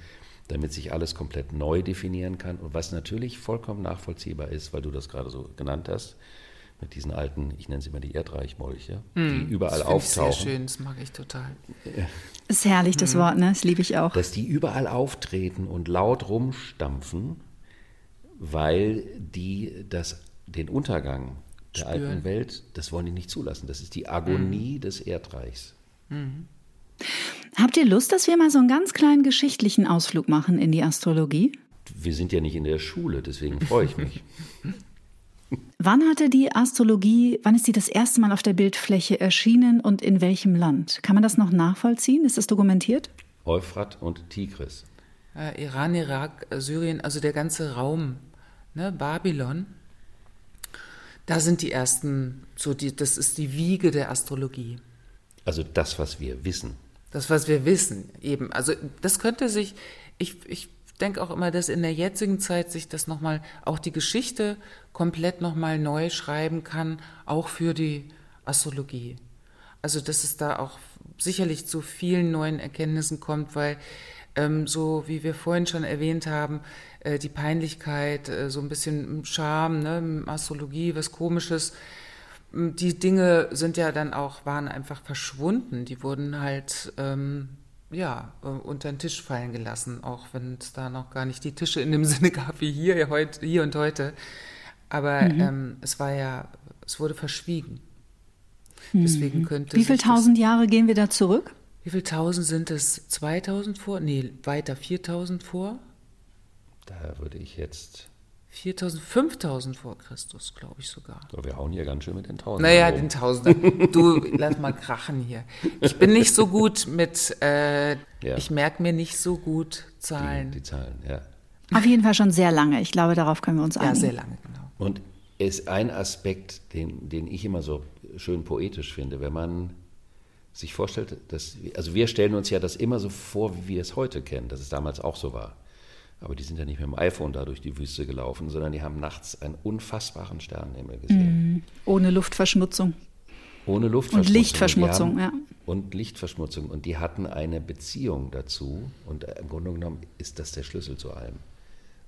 [SPEAKER 4] damit sich alles komplett neu definieren kann. Und was natürlich vollkommen nachvollziehbar ist, weil du das gerade so genannt hast, mit diesen alten, ich nenne sie mal die Erdreichmolche, mm, die hm, überall das auftauchen.
[SPEAKER 3] Das ist sehr schön, das mag ich total.
[SPEAKER 2] Ist herrlich, das mm. Wort, ne? Das liebe ich auch.
[SPEAKER 4] Dass die überall auftreten und laut rumstampfen, weil die das, den Untergang der Spüren. alten Welt, das wollen die nicht zulassen. Das ist die Agonie mm. des Erdreichs.
[SPEAKER 2] Mhm. Habt ihr Lust, dass wir mal so einen ganz kleinen geschichtlichen Ausflug machen in die Astrologie?
[SPEAKER 4] Wir sind ja nicht in der Schule, deswegen freue ich mich. (laughs)
[SPEAKER 2] wann hatte die Astrologie, wann ist sie das erste Mal auf der Bildfläche erschienen und in welchem Land? Kann man das noch nachvollziehen? Ist das dokumentiert?
[SPEAKER 4] Euphrat und Tigris.
[SPEAKER 3] Äh, Iran, Irak, Syrien, also der ganze Raum, ne, Babylon. Da sind die ersten, so die, das ist die Wiege der Astrologie.
[SPEAKER 4] Also das, was wir wissen.
[SPEAKER 3] Das, was wir wissen, eben. Also das könnte sich, ich, ich denke auch immer, dass in der jetzigen Zeit sich das nochmal, auch die Geschichte komplett nochmal neu schreiben kann, auch für die Astrologie. Also dass es da auch sicherlich zu vielen neuen Erkenntnissen kommt, weil ähm, so wie wir vorhin schon erwähnt haben, äh, die Peinlichkeit, äh, so ein bisschen Scham, ne, Astrologie, was Komisches, die Dinge sind ja dann auch, waren einfach verschwunden. Die wurden halt, ähm, ja, äh, unter den Tisch fallen gelassen, auch wenn es da noch gar nicht die Tische in dem (laughs) Sinne gab wie hier, heute, hier und heute. Aber mhm. ähm, es war ja, es wurde verschwiegen. Deswegen könnte
[SPEAKER 2] Wie viele tausend Jahre gehen wir da zurück?
[SPEAKER 3] Wie viel tausend sind es? 2000 vor? Nee, weiter 4000 vor?
[SPEAKER 4] Da würde ich jetzt.
[SPEAKER 3] 4000, 5000 vor Christus, glaube ich sogar.
[SPEAKER 4] So, wir hauen hier ganz schön mit den Tausenden.
[SPEAKER 3] Naja,
[SPEAKER 4] rum.
[SPEAKER 3] den Tausender. Du, (laughs) lass mal krachen hier. Ich bin nicht so gut mit, äh,
[SPEAKER 4] Ja.
[SPEAKER 3] ich merke mir nicht so gut
[SPEAKER 4] die,
[SPEAKER 3] Zahlen.
[SPEAKER 4] die Zahlen, ja.
[SPEAKER 2] Auf jeden Fall schon sehr lange. Ich glaube, darauf können wir uns
[SPEAKER 3] ja,
[SPEAKER 2] einigen.
[SPEAKER 3] sehr lange, genau.
[SPEAKER 4] Und es ist ein Aspekt, den, den ich immer so schön poetisch finde, wenn man sich vorstellt, dass, also wir stellen uns ja das immer so vor, wie wir es heute kennen, dass es damals auch so war. Aber die sind ja nicht mit dem iPhone da durch die Wüste gelaufen, sondern die haben nachts einen unfassbaren Sternenhimmel gesehen.
[SPEAKER 2] Ohne Luftverschmutzung.
[SPEAKER 4] Ohne Luftverschmutzung.
[SPEAKER 2] Und Lichtverschmutzung,
[SPEAKER 4] Und die
[SPEAKER 2] ja.
[SPEAKER 4] haben- Und Lichtverschmutzung. Und die hatten eine Beziehung dazu. Und äh, im Grunde genommen ist das der Schlüssel zu allem.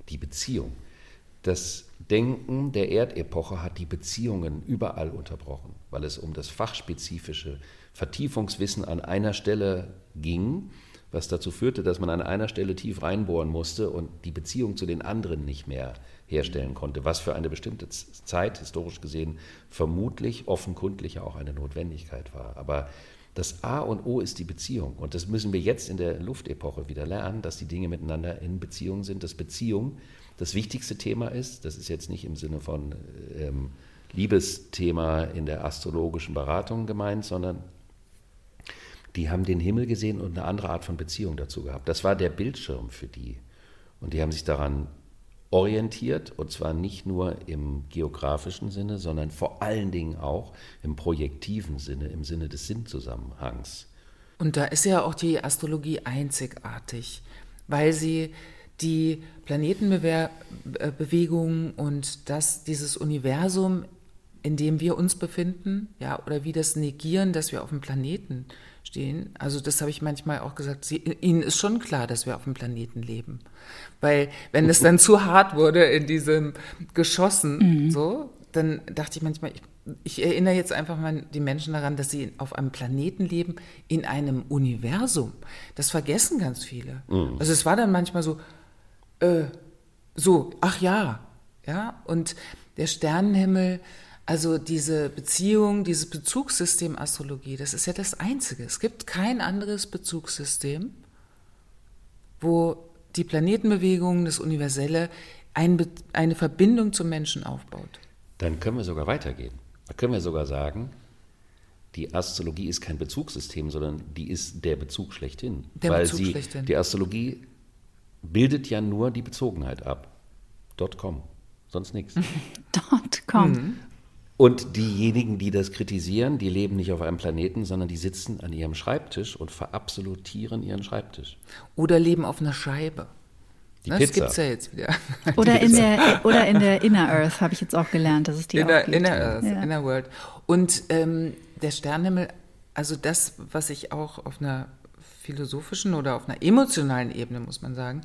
[SPEAKER 4] Die Beziehung. Das Denken der Erdepoche hat die Beziehungen überall unterbrochen, weil es um das fachspezifische Vertiefungswissen an einer Stelle ging, was dazu führte, dass man an einer Stelle tief reinbohren musste und die Beziehung zu den anderen nicht mehr herstellen konnte, was für eine bestimmte Zeit, historisch gesehen, vermutlich offenkundlich auch eine Notwendigkeit war. Aber das A und O ist die Beziehung. Und das müssen wir jetzt in der Luftepoche wieder lernen, dass die Dinge miteinander in Beziehung sind, dass Beziehung das wichtigste Thema ist. Das ist jetzt nicht im Sinne von ähm, Liebesthema in der astrologischen Beratung gemeint, sondern die haben den Himmel gesehen und eine andere Art von Beziehung dazu gehabt. Das war der Bildschirm für die. Und die haben sich daran orientiert, und zwar nicht nur im geografischen Sinne, sondern vor allen Dingen auch im projektiven Sinne, im Sinne des Sinnzusammenhangs.
[SPEAKER 3] Und da ist ja auch die Astrologie einzigartig, weil sie die Planetenbewegung und das, dieses Universum, in dem wir uns befinden, ja, oder wie das negieren, dass wir auf dem Planeten stehen. Also das habe ich manchmal auch gesagt, sie, ihnen ist schon klar, dass wir auf dem Planeten leben. Weil wenn es dann zu hart wurde in diesem Geschossen, so, dann dachte ich manchmal, ich, ich erinnere jetzt einfach mal die Menschen daran, dass sie auf einem Planeten leben, in einem Universum. Das vergessen ganz viele. Also es war dann manchmal so, äh, so, ach ja, ja, und der Sternenhimmel, also diese Beziehung, dieses Bezugssystem Astrologie, das ist ja das Einzige. Es gibt kein anderes Bezugssystem, wo die Planetenbewegung, das Universelle, ein, eine Verbindung zum Menschen aufbaut.
[SPEAKER 4] Dann können wir sogar weitergehen. Da können wir sogar sagen, die Astrologie ist kein Bezugssystem, sondern die ist der Bezug schlechthin.
[SPEAKER 3] Der
[SPEAKER 4] weil
[SPEAKER 3] Bezug
[SPEAKER 4] sie,
[SPEAKER 3] schlechthin.
[SPEAKER 4] Die Astrologie bildet ja nur die Bezogenheit ab. Dot com. Sonst nichts. (laughs) (laughs)
[SPEAKER 2] Dot com.
[SPEAKER 4] Und diejenigen, die das kritisieren, die leben nicht auf einem Planeten, sondern die sitzen an ihrem Schreibtisch und verabsolutieren ihren Schreibtisch.
[SPEAKER 3] Oder leben auf einer Scheibe.
[SPEAKER 4] Die
[SPEAKER 3] das
[SPEAKER 4] Pizza.
[SPEAKER 3] gibt es ja jetzt wieder. (laughs)
[SPEAKER 2] Oder in der, oder in der Inner Earth habe ich jetzt auch gelernt, dass es die
[SPEAKER 3] Inner,
[SPEAKER 2] auch gibt.
[SPEAKER 3] Inner Earth,
[SPEAKER 2] Ja.
[SPEAKER 3] Inner World. Und ähm, der Sternenhimmel, also das, was ich auch auf einer philosophischen oder auf einer emotionalen Ebene, muss man sagen,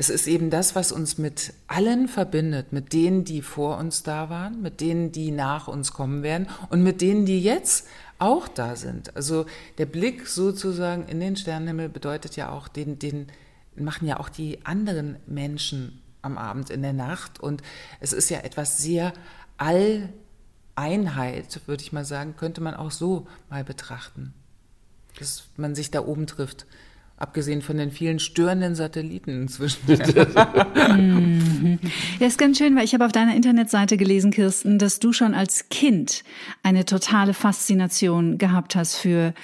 [SPEAKER 3] es ist eben das, was uns mit allen verbindet, mit denen, die vor uns da waren, mit denen, die nach uns kommen werden und mit denen, die jetzt auch da sind. Also der Blick sozusagen in den Sternenhimmel bedeutet ja auch, den, den machen ja auch die anderen Menschen am Abend in der Nacht. Und es ist ja etwas sehr Alleinheit, würde ich mal sagen, könnte man auch so mal betrachten. Dass man sich da oben trifft. Abgesehen von den vielen störenden Satelliten inzwischen. (laughs)
[SPEAKER 2] Ja, ist ganz schön, weil ich habe auf deiner Internetseite gelesen, Kirsten, dass du schon als Kind eine totale Faszination gehabt hast für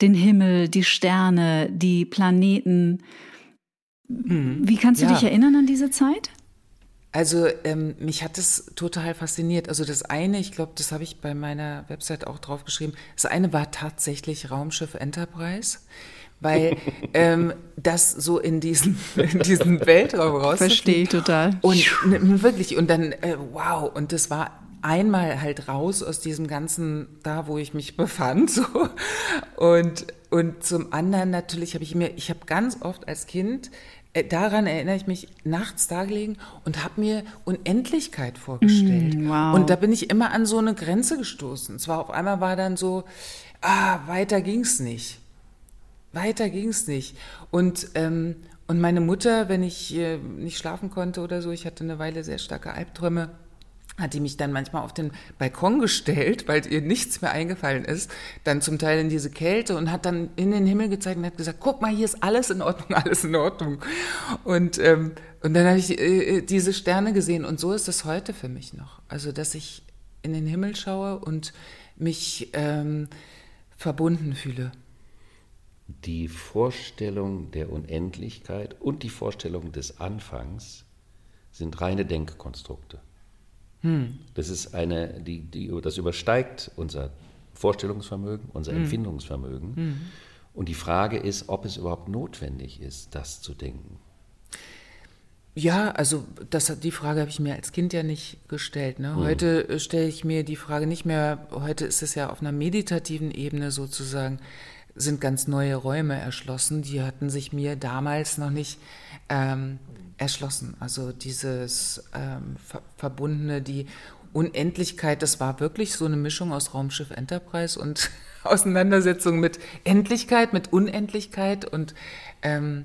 [SPEAKER 2] den Himmel, die Sterne, die Planeten. Wie kannst du
[SPEAKER 3] Ja.
[SPEAKER 2] dich erinnern an diese Zeit?
[SPEAKER 3] Also ähm, mich hat es total fasziniert. Also das eine, ich glaube, das habe ich bei meiner Website auch drauf geschrieben, das eine war tatsächlich Raumschiff Enterprise, weil ähm, das so in diesen, in diesen Weltraum raus.
[SPEAKER 2] Verstehe ich total.
[SPEAKER 3] Und ne, wirklich, und dann, äh, wow, und das war einmal halt raus aus diesem ganzen, da wo ich mich befand, so. Und, und zum anderen natürlich habe ich mir, ich habe ganz oft als Kind, äh, daran erinnere ich mich, nachts da gelegen und habe mir Unendlichkeit vorgestellt.
[SPEAKER 2] wow.
[SPEAKER 3] Und da bin ich immer an so eine Grenze gestoßen. Zwar auf einmal war dann so, ah, weiter ging's nicht. Weiter ging's nicht. Und, ähm, und meine Mutter, wenn ich äh, nicht schlafen konnte oder so, ich hatte eine Weile sehr starke Albträume, hat die mich dann manchmal auf den Balkon gestellt, weil ihr nichts mehr eingefallen ist, dann zum Teil in diese Kälte und hat dann in den Himmel gezeigt und hat gesagt, guck mal, hier ist alles in Ordnung, (laughs) alles in Ordnung. Und, ähm, und dann habe ich äh, diese Sterne gesehen und so ist es heute für mich noch. Also, dass ich in den Himmel schaue und mich ähm, verbunden fühle.
[SPEAKER 4] Die Vorstellung der Unendlichkeit und die Vorstellung des Anfangs sind reine Denkkonstrukte. Hm. Das ist eine, die, die, das übersteigt unser Vorstellungsvermögen, unser hm. Empfindungsvermögen. Hm. Und die Frage ist, ob es überhaupt notwendig ist, das zu denken.
[SPEAKER 3] Ja, also das, die Frage habe ich mir als Kind ja nicht gestellt. Ne? Hm. Heute äh, stelle ich mir die Frage nicht mehr, heute ist es ja auf einer meditativen Ebene sozusagen, sind ganz neue Räume erschlossen. Die hatten sich mir damals noch nicht ähm, erschlossen. Also dieses ähm, Ver Verbundene, die Unendlichkeit, das war wirklich so eine Mischung aus Raumschiff Enterprise und (laughs) Auseinandersetzung mit Endlichkeit, mit Unendlichkeit und ähm,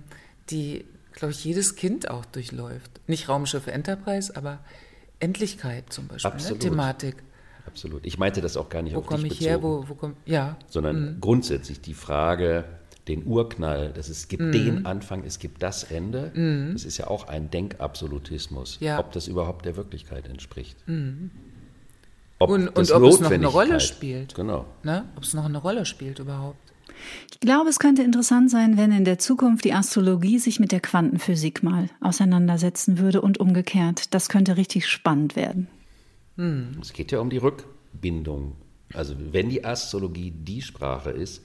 [SPEAKER 3] die, glaube ich, jedes Kind auch durchläuft. Nicht Raumschiff Enterprise, aber Endlichkeit zum Beispiel, ne? Thematik.
[SPEAKER 4] Absolut. Ich meinte das auch gar nicht
[SPEAKER 3] wo
[SPEAKER 4] auf
[SPEAKER 3] dich ich bezogen. Her, wo, wo komm, ja.
[SPEAKER 4] Sondern mhm. grundsätzlich die Frage, den Urknall, dass es gibt mhm. den Anfang, es gibt das Ende, mhm. das ist ja auch ein Denkabsolutismus, ja. ob das überhaupt der Wirklichkeit entspricht.
[SPEAKER 3] Mhm. Ob und, und ob es noch eine Rolle spielt.
[SPEAKER 4] Genau.
[SPEAKER 3] Ne? Ob es noch eine Rolle spielt überhaupt.
[SPEAKER 2] Ich glaube, es könnte interessant sein, wenn in der Zukunft die Astrologie sich mit der Quantenphysik mal auseinandersetzen würde und umgekehrt. Das könnte richtig spannend werden.
[SPEAKER 4] Hm. Es geht ja um die Rückbindung. Also wenn die Astrologie die Sprache ist,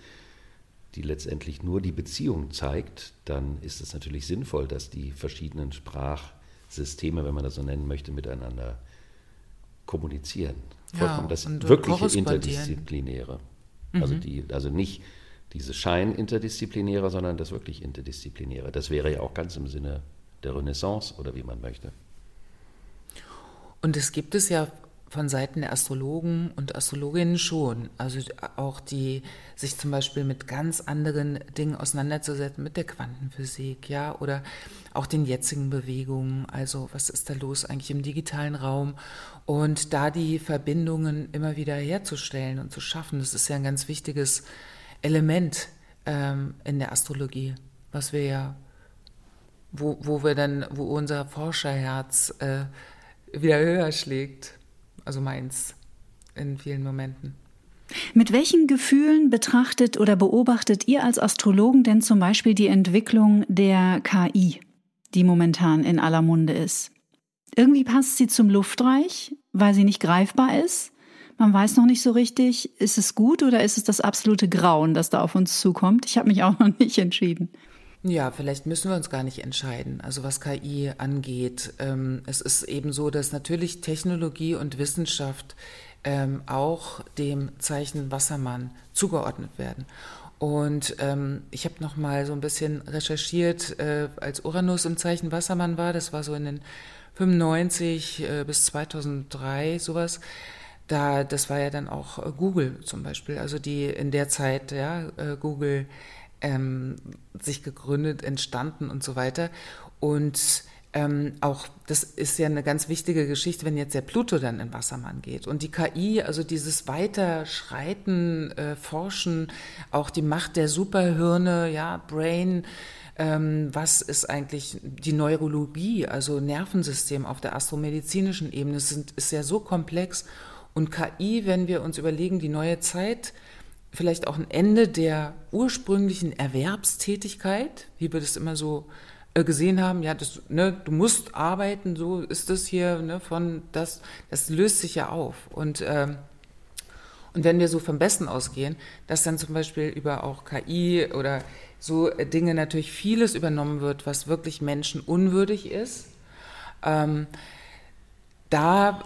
[SPEAKER 4] die letztendlich nur die Beziehung zeigt, dann ist es natürlich sinnvoll, dass die verschiedenen Sprachsysteme, wenn man das so nennen möchte, miteinander kommunizieren. Vollkommen ja, das wirkliche Interdisziplinäre. Mhm. Also, die, also nicht diese Schein-Interdisziplinäre, sondern das wirklich Interdisziplinäre. Das wäre ja auch ganz im Sinne der Renaissance oder wie man möchte.
[SPEAKER 3] Und es gibt es ja von Seiten der Astrologen und Astrologinnen schon. Also auch die sich zum Beispiel mit ganz anderen Dingen auseinanderzusetzen, mit der Quantenphysik, ja, oder auch den jetzigen Bewegungen. Also was ist da los eigentlich im digitalen Raum? Und da die Verbindungen immer wieder herzustellen und zu schaffen, das ist ja ein ganz wichtiges Element ähm, in der Astrologie, was wir ja, wo, wo wir dann, wo unser Forscherherz äh, wieder höher schlägt also meins in vielen Momenten.
[SPEAKER 2] Mit welchen Gefühlen betrachtet oder beobachtet ihr als Astrologen denn zum Beispiel die Entwicklung der KI, die momentan in aller Munde ist? Irgendwie passt sie zum Luftreich, weil sie nicht greifbar ist. Man weiß noch nicht so richtig, ist es gut oder ist es das absolute Grauen, das da auf uns zukommt? Ich habe mich auch noch nicht entschieden.
[SPEAKER 3] Ja, vielleicht müssen wir uns gar nicht entscheiden, also was KI angeht. Ähm, es ist eben so, dass natürlich Technologie und Wissenschaft ähm, auch dem Zeichen Wassermann zugeordnet werden. Und ähm, ich habe noch mal so ein bisschen recherchiert, äh, als Uranus im Zeichen Wassermann war, das war so in den 95 äh, bis 2003 sowas. Da, das war ja dann auch äh, Google zum Beispiel, also die in der Zeit, ja, äh, Google ähm, sich gegründet, entstanden und so weiter. Und ähm, auch das ist ja eine ganz wichtige Geschichte, wenn jetzt der Pluto dann in Wassermann geht. Und die KI, also dieses Weiterschreiten, äh, Forschen, auch die Macht der Superhirne, ja, Brain, ähm, was ist eigentlich die Neurologie, also Nervensystem auf der astromedizinischen Ebene, sind, ist ja so komplex. Und KI, wenn wir uns überlegen, die neue Zeit, vielleicht auch ein Ende der ursprünglichen Erwerbstätigkeit, wie wir das immer so äh, gesehen haben, ja, das, ne, du musst arbeiten, so ist das hier, ne, von das, das löst sich ja auf. Und, ähm, und wenn wir so vom Besten ausgehen, dass dann zum Beispiel über auch KI oder so Dinge natürlich vieles übernommen wird, was wirklich menschenunwürdig ist, ähm, da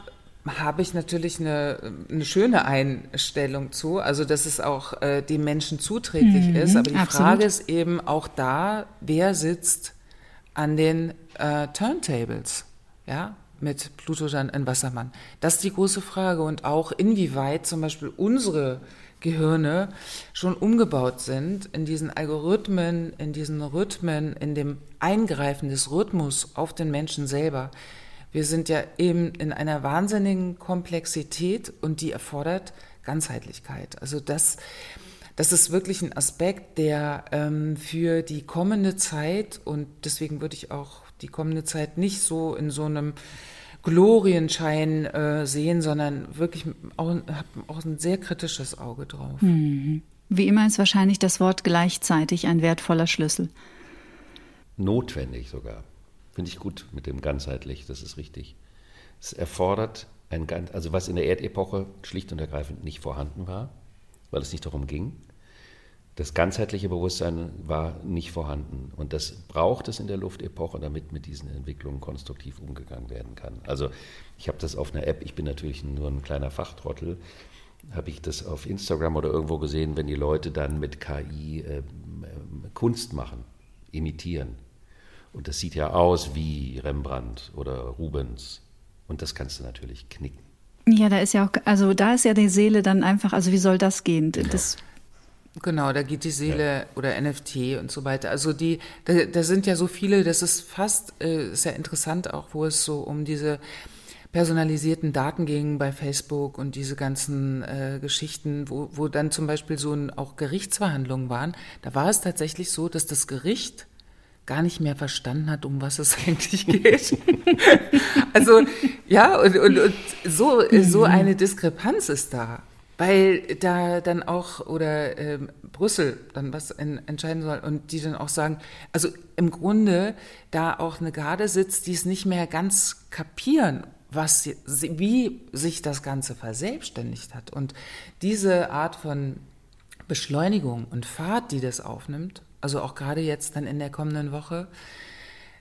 [SPEAKER 3] habe ich natürlich eine, eine schöne Einstellung zu, also dass es auch äh, dem Menschen zuträglich mhm, ist. Aber die absolut. Frage ist eben auch da, wer sitzt an den äh, Turntables, ja, mit Pluto dann in Wassermann. Das ist die große Frage und auch inwieweit zum Beispiel unsere Gehirne schon umgebaut sind in diesen Algorithmen, in diesen Rhythmen, in dem Eingreifen des Rhythmus auf den Menschen selber Wir sind ja eben in einer wahnsinnigen Komplexität und die erfordert Ganzheitlichkeit. Also das, das ist wirklich ein Aspekt, der ähm, für die kommende Zeit und deswegen würde ich auch die kommende Zeit nicht so in so einem Glorienschein äh, sehen, sondern wirklich auch, auch ein sehr kritisches Auge drauf.
[SPEAKER 2] Mhm. Wie immer ist wahrscheinlich das Wort gleichzeitig ein wertvoller Schlüssel.
[SPEAKER 4] Notwendig sogar. Finde ich gut mit dem ganzheitlich, das ist richtig. Es erfordert ein ganz, also was in der Erdepoche schlicht und ergreifend nicht vorhanden war, weil es nicht darum ging. Das ganzheitliche Bewusstsein war nicht vorhanden. Und das braucht es in der Luftepoche, damit mit diesen Entwicklungen konstruktiv umgegangen werden kann. Also ich habe das auf einer App, ich bin natürlich nur ein kleiner Fachtrottel, habe ich das auf Instagram oder irgendwo gesehen, wenn die Leute dann mit KI äh, Kunst machen, imitieren. Und das sieht ja aus wie Rembrandt oder Rubens. Und das kannst du natürlich knicken.
[SPEAKER 2] Ja, da ist ja auch, also da ist ja die Seele dann einfach, also wie soll das gehen? Genau. Das
[SPEAKER 3] Genau, da geht die Seele ja. oder NFT und so weiter. Also die, da, da, sind ja so viele, das ist fast äh, sehr interessant auch, wo es so um diese personalisierten Daten ging bei Facebook und diese ganzen äh, Geschichten, wo, wo dann zum Beispiel so ein, auch Gerichtsverhandlungen waren. Da war es tatsächlich so, dass das Gericht gar nicht mehr verstanden hat, um was es (laughs) eigentlich geht. (laughs) also ja, und, und, und so, so eine Diskrepanz ist da weil da dann auch oder äh, Brüssel dann was in, entscheiden soll und die dann auch sagen, also im Grunde da auch eine Garde sitzt, die es nicht mehr ganz kapieren, was wie sich das Ganze verselbstständigt hat und diese Art von Beschleunigung und Fahrt, die das aufnimmt, also auch gerade jetzt dann in der kommenden Woche,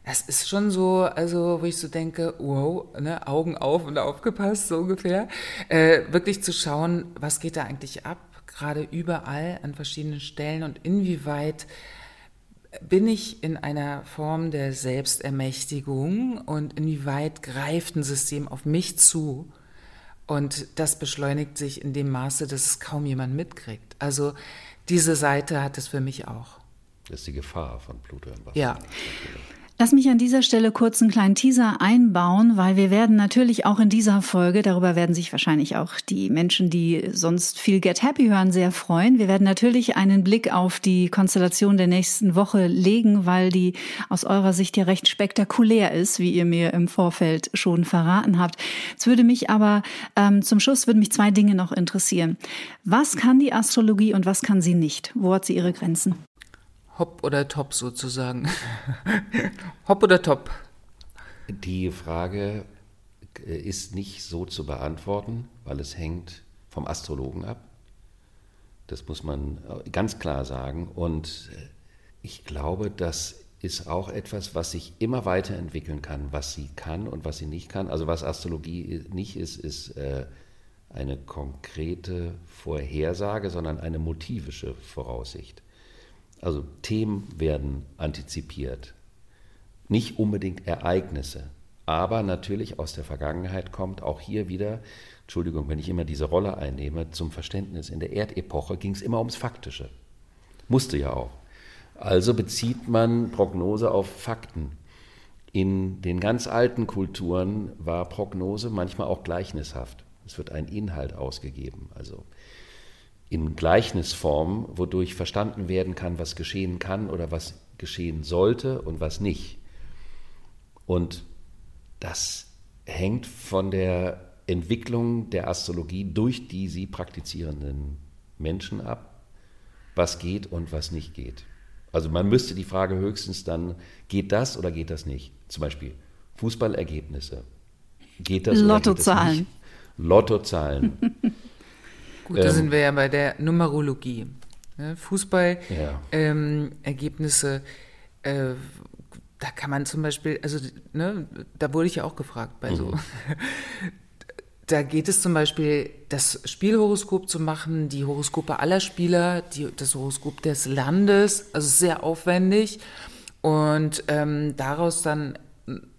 [SPEAKER 3] das ist schon so, also wo ich so denke, wow, ne, Augen auf und aufgepasst, so ungefähr. Äh, wirklich zu schauen, was geht da eigentlich ab, gerade überall an verschiedenen Stellen und inwieweit bin ich in einer Form der Selbstermächtigung und inwieweit greift ein System auf mich zu? Und das beschleunigt sich in dem Maße, dass es kaum jemand mitkriegt. Also diese Seite hat es für mich auch.
[SPEAKER 4] Das ist die Gefahr von Pluto im
[SPEAKER 3] Wasser. Ja.
[SPEAKER 2] Lass mich an dieser Stelle kurz einen kleinen Teaser einbauen, weil wir werden natürlich auch in dieser Folge, darüber werden sich wahrscheinlich auch die Menschen, die sonst viel Get Happy hören, sehr freuen. Wir werden natürlich einen Blick auf die Konstellation der nächsten Woche legen, weil die aus eurer Sicht ja recht spektakulär ist, wie ihr mir im Vorfeld schon verraten habt. Es würde mich aber ähm, zum Schluss würden mich zwei Dinge noch interessieren. Was kann die Astrologie und was kann sie nicht? Wo hat sie ihre Grenzen?
[SPEAKER 3] Hopp oder Top sozusagen. (laughs) Hopp oder Top?
[SPEAKER 4] Die Frage äh, ist nicht so zu beantworten, weil es hängt vom Astrologen ab. Das muss man äh, ganz klar sagen. Und äh, ich glaube, das ist auch etwas, was sich immer weiterentwickeln kann, was sie kann und was sie nicht kann. Also was Astrologie nicht ist, ist eine konkrete Vorhersage, sondern eine motivische Voraussicht. Also Themen werden antizipiert, nicht unbedingt Ereignisse, aber natürlich aus der Vergangenheit kommt auch hier wieder, Entschuldigung, wenn ich immer diese Rolle einnehme, zum Verständnis, in der Erdepoche ging es immer ums Faktische. Musste ja auch. Also bezieht man Prognose auf Fakten. In den ganz alten Kulturen war Prognose manchmal auch gleichnishaft. Es wird ein Inhalt ausgegeben. Also in Gleichnisform, wodurch verstanden werden kann, was geschehen kann oder was geschehen sollte und was nicht. Und das hängt von der Entwicklung der Astrologie durch die sie praktizierenden Menschen ab, was geht und was nicht geht. Also man müsste die Frage höchstens dann, geht das oder geht das nicht? Zum Beispiel Fußballergebnisse. Geht das
[SPEAKER 2] Lottozahlen.
[SPEAKER 4] Lottozahlen. (laughs)
[SPEAKER 3] Gut, da ähm, sind wir ja bei der Numerologie. Ne? Fußballergebnisse, ja. ähm, äh, da kann man zum Beispiel, also ne, da wurde ich ja auch gefragt bei mhm. so. (laughs) Da geht es zum Beispiel, das Spielhoroskop zu machen, die Horoskope aller Spieler, die, das Horoskop des Landes, also sehr aufwendig. Und ähm, daraus dann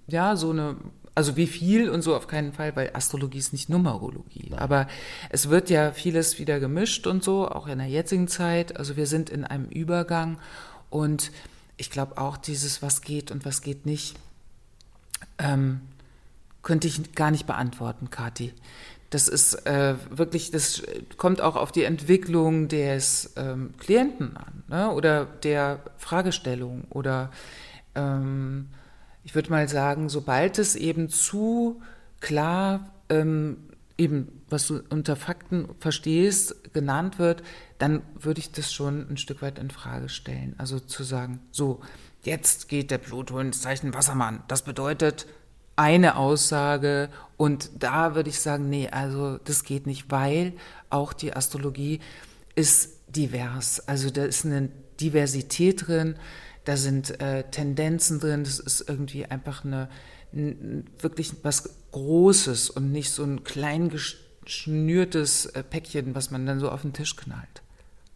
[SPEAKER 3] ja so eine also wie viel und so auf keinen Fall, weil Astrologie ist nicht Numerologie. Nein. Aber es wird ja vieles wieder gemischt und so, auch in der jetzigen Zeit. Also wir sind in einem Übergang und ich glaube auch dieses, was geht und was geht nicht, ähm, könnte ich gar nicht beantworten, Kathi. Das ist äh, wirklich, das kommt auch auf die Entwicklung des ähm, Klienten an ne? oder der Fragestellung oder ähm, ich würde mal sagen, sobald es eben zu klar ähm, eben, was du unter Fakten verstehst, genannt wird, dann würde ich das schon ein Stück weit in Frage stellen. Also zu sagen, so, jetzt geht der Pluto ins Zeichen Wassermann. Das bedeutet, eine Aussage und da würde ich sagen, nee, also das geht nicht, weil auch die Astrologie ist divers. Also da ist eine Diversität drin, da sind äh, Tendenzen drin, das ist irgendwie einfach eine, wirklich was Großes und nicht so ein klein geschnürtes äh, Päckchen, was man dann so auf den Tisch knallt.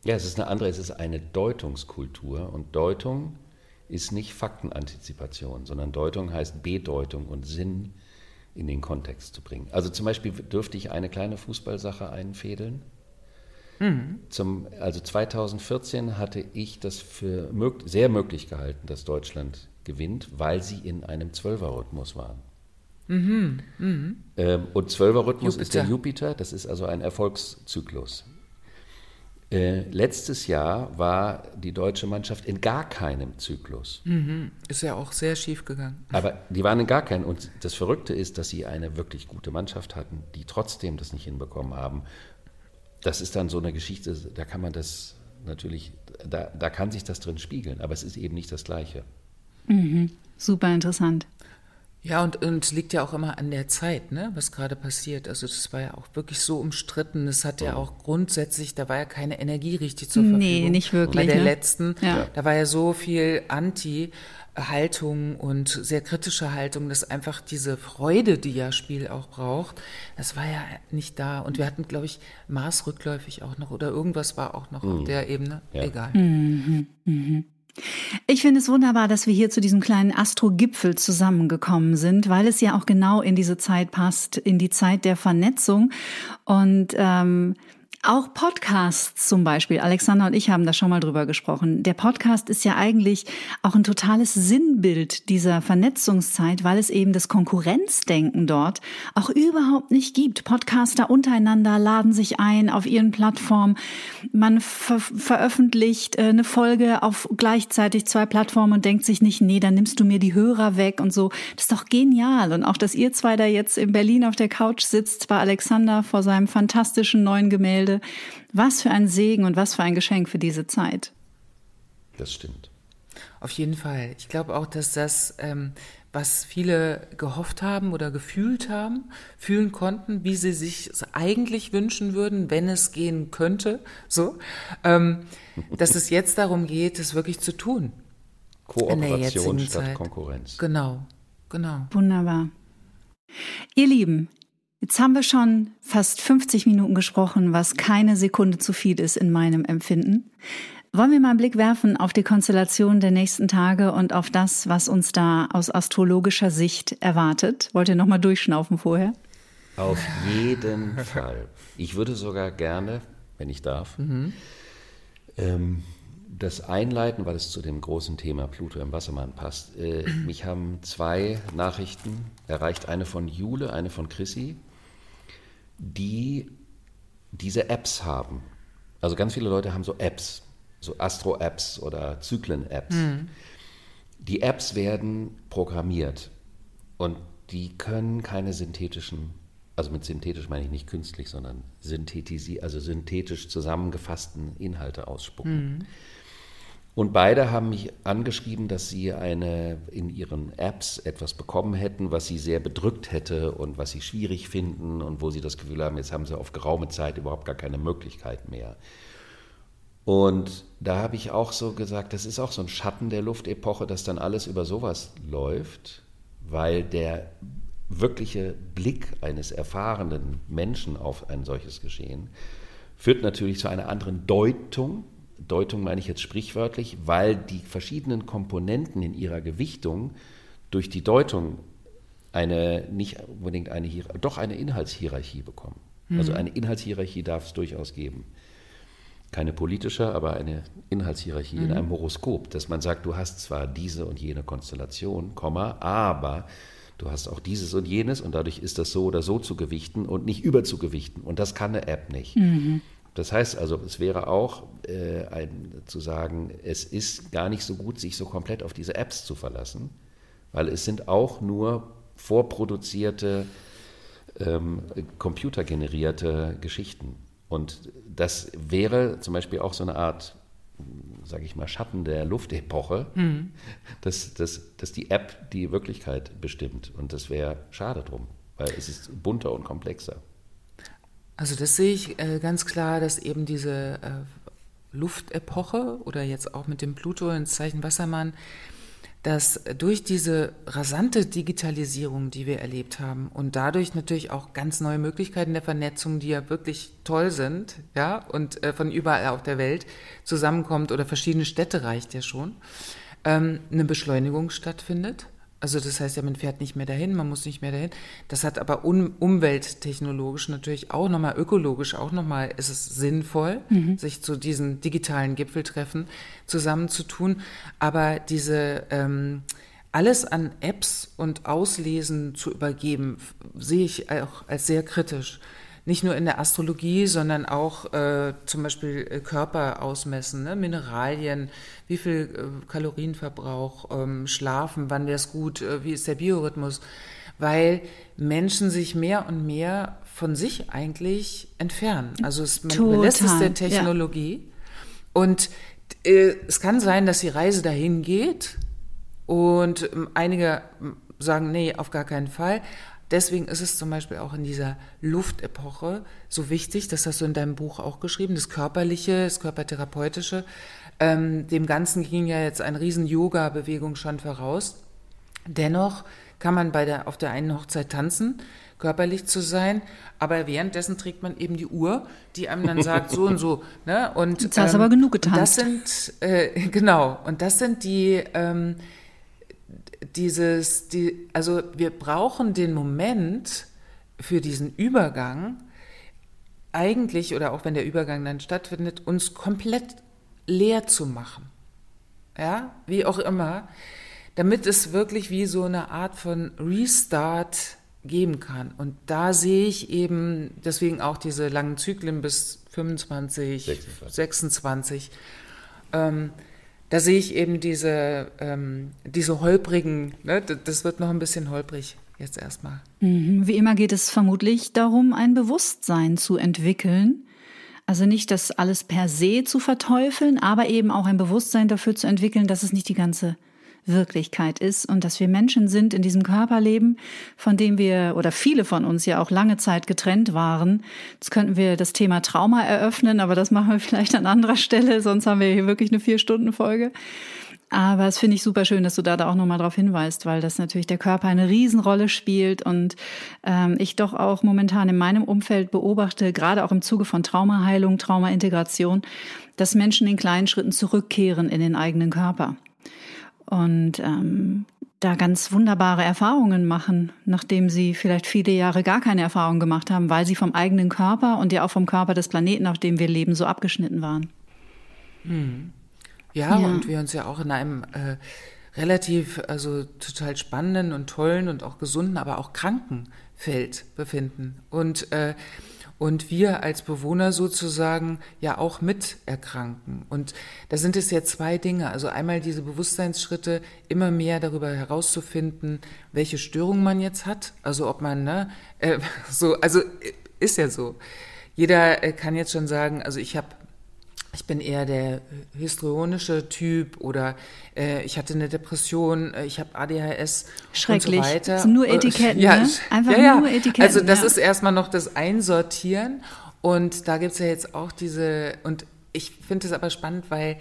[SPEAKER 4] Ja, es ist eine andere, es ist eine Deutungskultur und Deutung ist nicht Faktenantizipation, sondern Deutung heißt Bedeutung und Sinn in den Kontext zu bringen. Also zum Beispiel dürfte ich eine kleine Fußballsache einfädeln. Mhm. Zum, also 2014 hatte ich das für mög sehr möglich gehalten, dass Deutschland gewinnt, weil sie in einem Zwölferrhythmus waren. Mhm. Mhm. Ähm, und Zwölferrhythmus ist der Jupiter, das ist also ein Erfolgszyklus. Äh, letztes Jahr war die deutsche Mannschaft in gar keinem Zyklus.
[SPEAKER 3] Mhm. Ist ja auch sehr schief gegangen.
[SPEAKER 4] Aber die waren in gar keinem. Und das Verrückte ist, dass sie eine wirklich gute Mannschaft hatten, die trotzdem das nicht hinbekommen haben. Das ist dann so eine Geschichte, da kann man das natürlich, da, da kann sich das drin spiegeln, aber es ist eben nicht das Gleiche.
[SPEAKER 2] Mhm. Super interessant.
[SPEAKER 3] Ja, und, und es liegt ja auch immer an der Zeit, ne, was gerade passiert. Also das war ja auch wirklich so umstritten. Es hat ja auch grundsätzlich, da war ja keine Energie richtig zur Verfügung.
[SPEAKER 2] Nee, nicht wirklich.
[SPEAKER 3] Bei der
[SPEAKER 2] ne?
[SPEAKER 3] letzten, ja. da war ja so viel Anti-Haltung und sehr kritische Haltung, dass einfach diese Freude, die ja Spiel auch braucht, das war ja nicht da. Und wir hatten, glaube ich, Mars rückläufig auch noch oder irgendwas war auch noch mhm. auf der Ebene. Ja. Egal.
[SPEAKER 2] Mhm. Mhm. Ich finde es wunderbar, dass wir hier zu diesem kleinen Astro-Gipfel zusammengekommen sind, weil es ja auch genau in diese Zeit passt, in die Zeit der Vernetzung. Und ähm, auch Podcasts zum Beispiel. Alexander und ich haben da schon mal drüber gesprochen. Der Podcast ist ja eigentlich auch ein totales Sinnbild dieser Vernetzungszeit, weil es eben das Konkurrenzdenken dort auch überhaupt nicht gibt. Podcaster untereinander laden sich ein auf ihren Plattformen. Man ver veröffentlicht äh, eine Folge auf gleichzeitig zwei Plattformen und denkt sich nicht, nee, dann nimmst du mir die Hörer weg und so. Das ist doch genial. Und auch, dass ihr zwei da jetzt in Berlin auf der Couch sitzt bei Alexander vor seinem fantastischen neuen Gemälde Freude. Was für ein Segen und was für ein Geschenk für diese Zeit.
[SPEAKER 4] Das stimmt.
[SPEAKER 3] Auf jeden Fall. Ich glaube auch, dass das, ähm, was viele gehofft haben oder gefühlt haben, fühlen konnten, wie sie sich eigentlich wünschen würden, wenn es gehen könnte, so, ähm, dass es jetzt darum geht, es wirklich zu tun.
[SPEAKER 4] Kooperation statt Zeit. Konkurrenz.
[SPEAKER 3] Genau, genau.
[SPEAKER 2] Wunderbar. Ihr Lieben, Jetzt haben wir schon fast 50 Minuten gesprochen, was keine Sekunde zu viel ist in meinem Empfinden. Wollen wir mal einen Blick werfen auf die Konstellation der nächsten Tage und auf das, was uns da aus astrologischer Sicht erwartet? Wollt ihr nochmal durchschnaufen vorher?
[SPEAKER 4] Auf jeden Fall. Ich würde sogar gerne, wenn ich darf, mhm. ähm, das einleiten, weil es zu dem großen Thema Pluto im Wassermann passt. Äh, mich haben zwei Nachrichten erreicht, eine von Jule, eine von Chrissy die diese Apps haben. Also ganz viele Leute haben so Apps, so Astro-Apps oder Zyklen-Apps. Mhm. Die Apps werden programmiert und die können keine synthetischen, also mit synthetisch meine ich nicht künstlich, sondern synthetisi also synthetisch zusammengefassten Inhalte ausspucken. Mhm. Und beide haben mich angeschrieben, dass sie eine, in ihren Apps etwas bekommen hätten, was sie sehr bedrückt hätte und was sie schwierig finden und wo sie das Gefühl haben, jetzt haben sie auf geraume Zeit überhaupt gar keine Möglichkeit mehr. Und da habe ich auch so gesagt, das ist auch so ein Schatten der Luftepoche, dass dann alles über sowas läuft, weil der wirkliche Blick eines erfahrenen Menschen auf ein solches Geschehen führt natürlich zu einer anderen Deutung Deutung meine ich jetzt sprichwörtlich, weil die verschiedenen Komponenten in ihrer Gewichtung durch die Deutung eine, nicht unbedingt eine, doch eine Inhaltshierarchie bekommen. Mhm. Also eine Inhaltshierarchie darf es durchaus geben. Keine politische, aber eine Inhaltshierarchie mhm. in einem Horoskop, dass man sagt, du hast zwar diese und jene Konstellation, Komma, aber Du hast auch dieses und jenes und dadurch ist das so oder so zu gewichten und nicht überzugewichten. Und das kann eine App nicht. Mhm. Das heißt also, es wäre auch äh, ein, zu sagen, es ist gar nicht so gut, sich so komplett auf diese Apps zu verlassen, weil es sind auch nur vorproduzierte, ähm, computergenerierte Geschichten. Und das wäre zum Beispiel auch so eine Art sage ich mal, Schatten der Luftepoche, mhm. dass, dass, dass die App die Wirklichkeit bestimmt. Und das wäre schade drum, weil es ist bunter und komplexer.
[SPEAKER 3] Also das sehe ich äh, ganz klar, dass eben diese äh, Luftepoche oder jetzt auch mit dem Pluto ins Zeichen Wassermann dass durch diese rasante Digitalisierung, die wir erlebt haben und dadurch natürlich auch ganz neue Möglichkeiten der Vernetzung, die ja wirklich toll sind, ja, und äh, von überall auf der Welt zusammenkommt oder verschiedene Städte reicht ja schon, ähm, eine Beschleunigung stattfindet also das heißt ja, man fährt nicht mehr dahin, man muss nicht mehr dahin. Das hat aber um, umwelttechnologisch natürlich auch nochmal, ökologisch auch nochmal, ist es sinnvoll, mhm. sich zu diesen digitalen Gipfeltreffen zusammenzutun. Aber diese ähm, alles an Apps und Auslesen zu übergeben, sehe ich auch als sehr kritisch nicht nur in der Astrologie, sondern auch äh, zum Beispiel äh, Körper ausmessen, ne? Mineralien, wie viel äh, Kalorienverbrauch, ähm, Schlafen, wann wäre es gut, äh, wie ist der Biorhythmus, weil Menschen sich mehr und mehr von sich eigentlich entfernen. Also es, man Total. belässt es der Technologie ja. und äh, es kann sein, dass die Reise dahin geht und ähm, einige sagen, nee, auf gar keinen Fall. Deswegen ist es zum Beispiel auch in dieser Luftepoche so wichtig, das hast du in deinem Buch auch geschrieben, das Körperliche, das Körpertherapeutische. Ähm, dem Ganzen ging ja jetzt eine riesen Yoga-Bewegung schon voraus. Dennoch kann man bei der, auf der einen Hochzeit tanzen, körperlich zu sein, aber währenddessen trägt man eben die Uhr, die einem dann sagt, so und so. (laughs) Ne? Und,
[SPEAKER 2] Jetzt hast ähm, aber genug getanzt.
[SPEAKER 3] Das sind, äh, (laughs) genau, und das sind die, ähm, dieses, die, also wir brauchen den Moment für diesen Übergang eigentlich, oder auch wenn der Übergang dann stattfindet, uns komplett leer zu machen. Ja, wie auch immer, damit es wirklich wie so eine Art von Restart geben kann. Und da sehe ich eben deswegen auch diese langen Zyklen bis 25, 26, 26 ähm, da sehe ich eben diese, ähm, diese holprigen, ne? das wird noch ein bisschen holprig jetzt erstmal.
[SPEAKER 2] Mhm. Wie immer geht es vermutlich darum, ein Bewusstsein zu entwickeln. Also nicht das alles per se zu verteufeln, aber eben auch ein Bewusstsein dafür zu entwickeln, dass es nicht die ganze Wirklichkeit ist und dass wir Menschen sind in diesem Körperleben, von dem wir oder viele von uns ja auch lange Zeit getrennt waren. Jetzt könnten wir das Thema Trauma eröffnen, aber das machen wir (laughs) vielleicht an anderer Stelle, sonst haben wir hier wirklich eine Vier-Stunden-Folge. Aber es finde ich super schön, dass du da, da auch nochmal drauf hinweist, weil das natürlich der Körper eine Riesenrolle spielt und ähm, ich doch auch momentan in meinem Umfeld beobachte, gerade auch im Zuge von Traumaheilung, Traumaintegration, dass Menschen in kleinen Schritten zurückkehren in den eigenen Körper und ähm, da ganz wunderbare Erfahrungen machen, nachdem sie vielleicht viele Jahre gar keine Erfahrung gemacht haben, weil sie vom eigenen Körper und ja auch vom Körper des Planeten, auf dem wir leben, so abgeschnitten waren.
[SPEAKER 3] Hm. Ja, ja, und wir uns ja auch in einem äh, relativ, also total spannenden und tollen und auch gesunden, aber auch kranken Feld befinden. Und äh, und wir als Bewohner sozusagen ja auch mit erkranken. Und da sind es ja zwei Dinge. Also einmal diese Bewusstseinsschritte, immer mehr darüber herauszufinden, welche Störung man jetzt hat. Also ob man, ne, äh, (laughs) so, also ist ja so. Jeder äh, kann jetzt schon sagen, also ich habe ich bin eher der histrionische Typ oder äh, ich hatte eine Depression, äh, ich habe ADHS
[SPEAKER 2] Schrecklich.
[SPEAKER 3] und so weiter.
[SPEAKER 2] Das sind nur Etiketten, ja, ne? Einfach ja, ja. nur Etiketten.
[SPEAKER 3] Also das
[SPEAKER 2] ja.
[SPEAKER 3] ist erstmal noch das Einsortieren und da gibt es ja jetzt auch diese, und ich finde es aber spannend, weil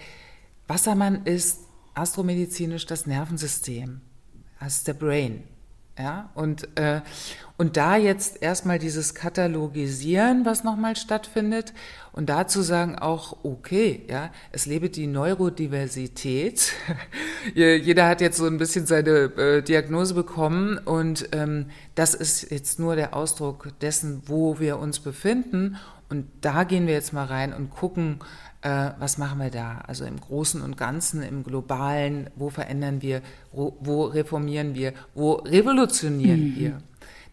[SPEAKER 3] Wassermann ist astromedizinisch das Nervensystem, das ist der Brain. Ja, und, äh, Und da jetzt erstmal dieses Katalogisieren, was nochmal stattfindet, und dazu sagen auch, okay, ja, es lebe die Neurodiversität. (laughs) Jeder hat jetzt so ein bisschen seine äh, Diagnose bekommen und ähm, das ist jetzt nur der Ausdruck dessen, wo wir uns befinden. Und da gehen wir jetzt mal rein und gucken, äh, was machen wir da? Also im Großen und Ganzen, im Globalen, wo verändern wir, wo, wo reformieren wir, wo revolutionieren mhm. wir?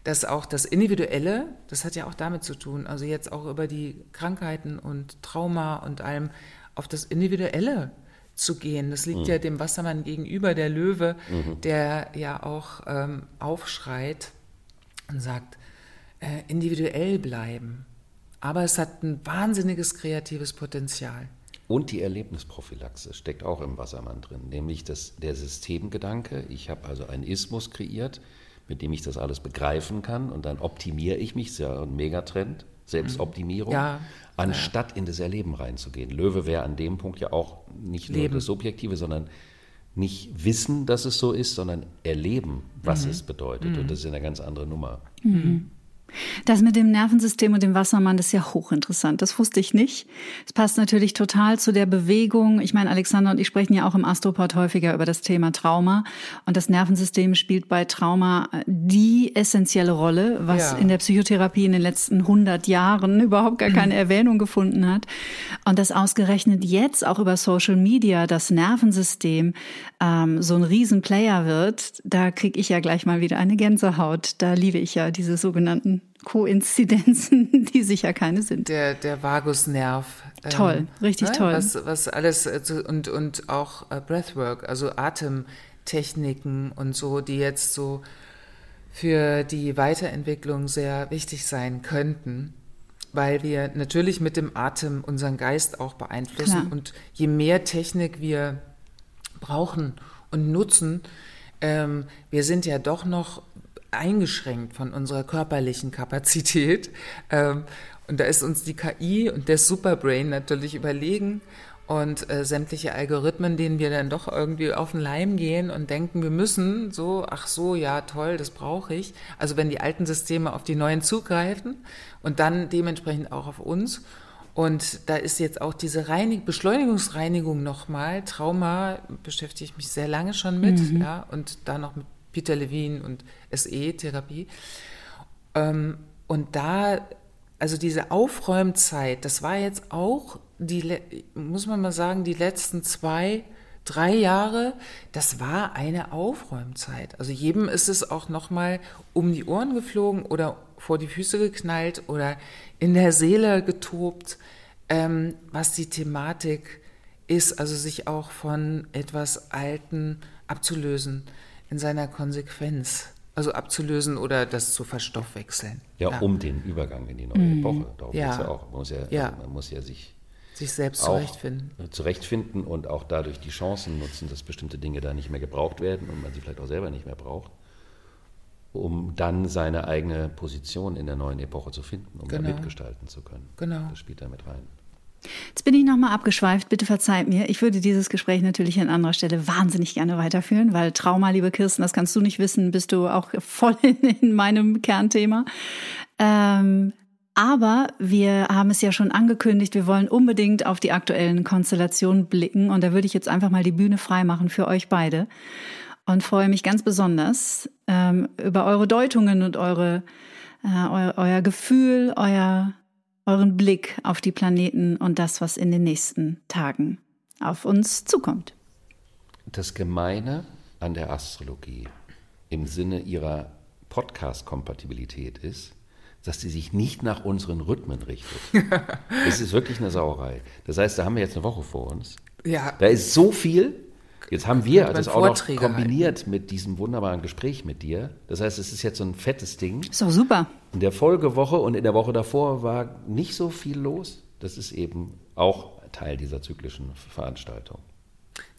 [SPEAKER 3] dass auch das Individuelle, das hat ja auch damit zu tun, also jetzt auch über die Krankheiten und Trauma und allem auf das Individuelle zu gehen. Das liegt mhm. ja dem Wassermann gegenüber, der Löwe, mhm. der ja auch ähm, aufschreit und sagt, äh, individuell bleiben. Aber es hat ein wahnsinniges kreatives Potenzial.
[SPEAKER 4] Und die Erlebnisprophylaxe steckt auch im Wassermann drin, nämlich das, der Systemgedanke. Ich habe also einen Ismus kreiert, mit dem ich das alles begreifen kann und dann optimiere ich mich, ist ja ein Megatrend, Selbstoptimierung, ja, anstatt ja. in das Erleben reinzugehen. Löwe wäre an dem Punkt ja auch nicht Leben. nur das Subjektive, sondern nicht wissen, dass es so ist, sondern erleben, was mhm. es bedeutet. Mhm. Und das ist eine ganz andere Nummer.
[SPEAKER 2] Mhm. Das mit dem Nervensystem und dem Wassermann, das ist ja hochinteressant. Das wusste ich nicht. Es passt natürlich total zu der Bewegung. Ich meine, Alexander und ich sprechen ja auch im Astroport häufiger über das Thema Trauma. Und das Nervensystem spielt bei Trauma die essentielle Rolle, was ja. in der Psychotherapie in den letzten 100 Jahren (laughs) überhaupt gar keine (laughs) Erwähnung gefunden hat. Und das ausgerechnet jetzt auch über Social Media das Nervensystem ähm, so ein Riesenplayer wird, da kriege ich ja gleich mal wieder eine Gänsehaut. Da liebe ich ja diese sogenannten Koinzidenzen, (laughs) die sicher keine sind.
[SPEAKER 3] Der, der Vagusnerv.
[SPEAKER 2] Ähm, toll, ähm, richtig ne? toll.
[SPEAKER 3] Was, was alles, äh, und, und auch äh, Breathwork, also Atemtechniken und so, die jetzt so für die Weiterentwicklung sehr wichtig sein könnten, weil wir natürlich mit dem Atem unseren Geist auch beeinflussen. Klar. Und je mehr Technik wir brauchen und nutzen, ähm, wir sind ja doch noch eingeschränkt von unserer körperlichen Kapazität. Ähm, und da ist uns die KI und der Superbrain natürlich überlegen und äh, sämtliche Algorithmen, denen wir dann doch irgendwie auf den Leim gehen und denken, wir müssen so, ach so, ja, toll, das brauche ich. Also wenn die alten Systeme auf die neuen zugreifen und dann dementsprechend auch auf uns. Und da ist jetzt auch diese Reinig Beschleunigungsreinigung nochmal. Trauma beschäftige ich mich sehr lange schon mit, mhm. ja, und da noch mit Peter Levine und SE-Therapie. Ähm, und da, also diese Aufräumzeit, das war jetzt auch, die, muss man mal sagen, die letzten zwei, drei Jahre, das war eine Aufräumzeit. Also jedem ist es auch nochmal um die Ohren geflogen oder vor die Füße geknallt oder in der Seele getobt, ähm, was die Thematik ist, also sich auch von etwas Alten abzulösen in seiner Konsequenz. Also abzulösen oder das zu verstoffwechseln.
[SPEAKER 4] Ja, ja. um den Übergang in die neue mhm. Epoche. Darum ja. geht es ja auch. Man muss ja, ja. Also man muss ja sich,
[SPEAKER 3] sich selbst zurechtfinden.
[SPEAKER 4] zurechtfinden und auch dadurch die Chancen nutzen, dass bestimmte Dinge da nicht mehr gebraucht werden und man sie vielleicht auch selber nicht mehr braucht, um dann seine eigene Position in der neuen Epoche zu finden, um genau. mitgestalten zu können.
[SPEAKER 3] Genau.
[SPEAKER 4] Das spielt da mit rein.
[SPEAKER 2] Jetzt bin ich nochmal abgeschweift, bitte verzeiht mir. Ich würde dieses Gespräch natürlich an anderer Stelle wahnsinnig gerne weiterführen, weil Trauma, liebe Kirsten, das kannst du nicht wissen, bist du auch voll (laughs) in, in meinem Kernthema. Ähm, aber wir haben es ja schon angekündigt, wir wollen unbedingt auf die aktuellen Konstellationen blicken und da würde ich jetzt einfach mal die Bühne freimachen für euch beide und freue mich ganz besonders ähm, über eure Deutungen und eure, äh, euer, euer Gefühl, euer euren Blick auf die Planeten und das, was in den nächsten Tagen auf uns zukommt.
[SPEAKER 4] Das Gemeine an der Astrologie im Sinne ihrer Podcast-Kompatibilität ist, dass sie sich nicht nach unseren Rhythmen richtet. (laughs) Es ist wirklich eine Sauerei. Das heißt, da haben wir jetzt eine Woche vor uns.
[SPEAKER 3] Ja.
[SPEAKER 4] Da ist so viel Jetzt haben wir das auch noch kombiniert halten. mit diesem wunderbaren Gespräch mit dir. Das heißt, es ist jetzt so ein fettes Ding.
[SPEAKER 2] Ist doch super.
[SPEAKER 4] In der Folgewoche und in der Woche davor war nicht so viel los. Das ist eben auch Teil dieser zyklischen Veranstaltung.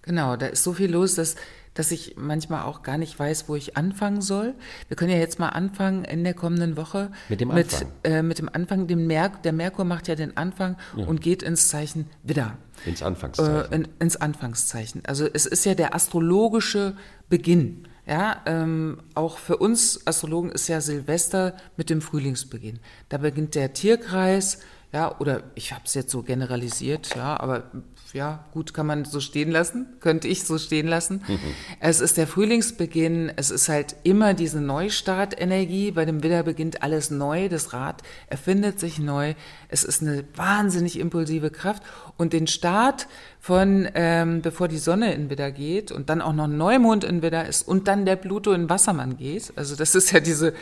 [SPEAKER 3] Genau, da ist so viel los, dass, dass ich manchmal auch gar nicht weiß, wo ich anfangen soll. Wir können ja jetzt mal anfangen in der kommenden Woche.
[SPEAKER 4] Mit dem Anfang.
[SPEAKER 3] Mit, äh, mit dem Anfang. Dem Mer der Merkur macht ja den Anfang ja. und geht ins Zeichen Widder.
[SPEAKER 4] Ins Anfangszeichen.
[SPEAKER 3] Äh, in, ins Anfangszeichen. Also es ist ja der astrologische Beginn. Ja, ähm, auch für uns Astrologen ist ja Silvester mit dem Frühlingsbeginn. Da beginnt der Tierkreis, ja, oder ich habe es jetzt so generalisiert, ja, aber ja, gut, kann man so stehen lassen, könnte ich so stehen lassen. Mhm. Es ist der Frühlingsbeginn, es ist halt immer diese Neustartenergie. Bei dem Widder beginnt alles neu, das Rad erfindet sich neu. Es ist eine wahnsinnig impulsive Kraft. Und den Start von, ähm, bevor die Sonne in Widder geht und dann auch noch Neumond in Widder ist und dann der Pluto in Wassermann geht. Also das ist ja diese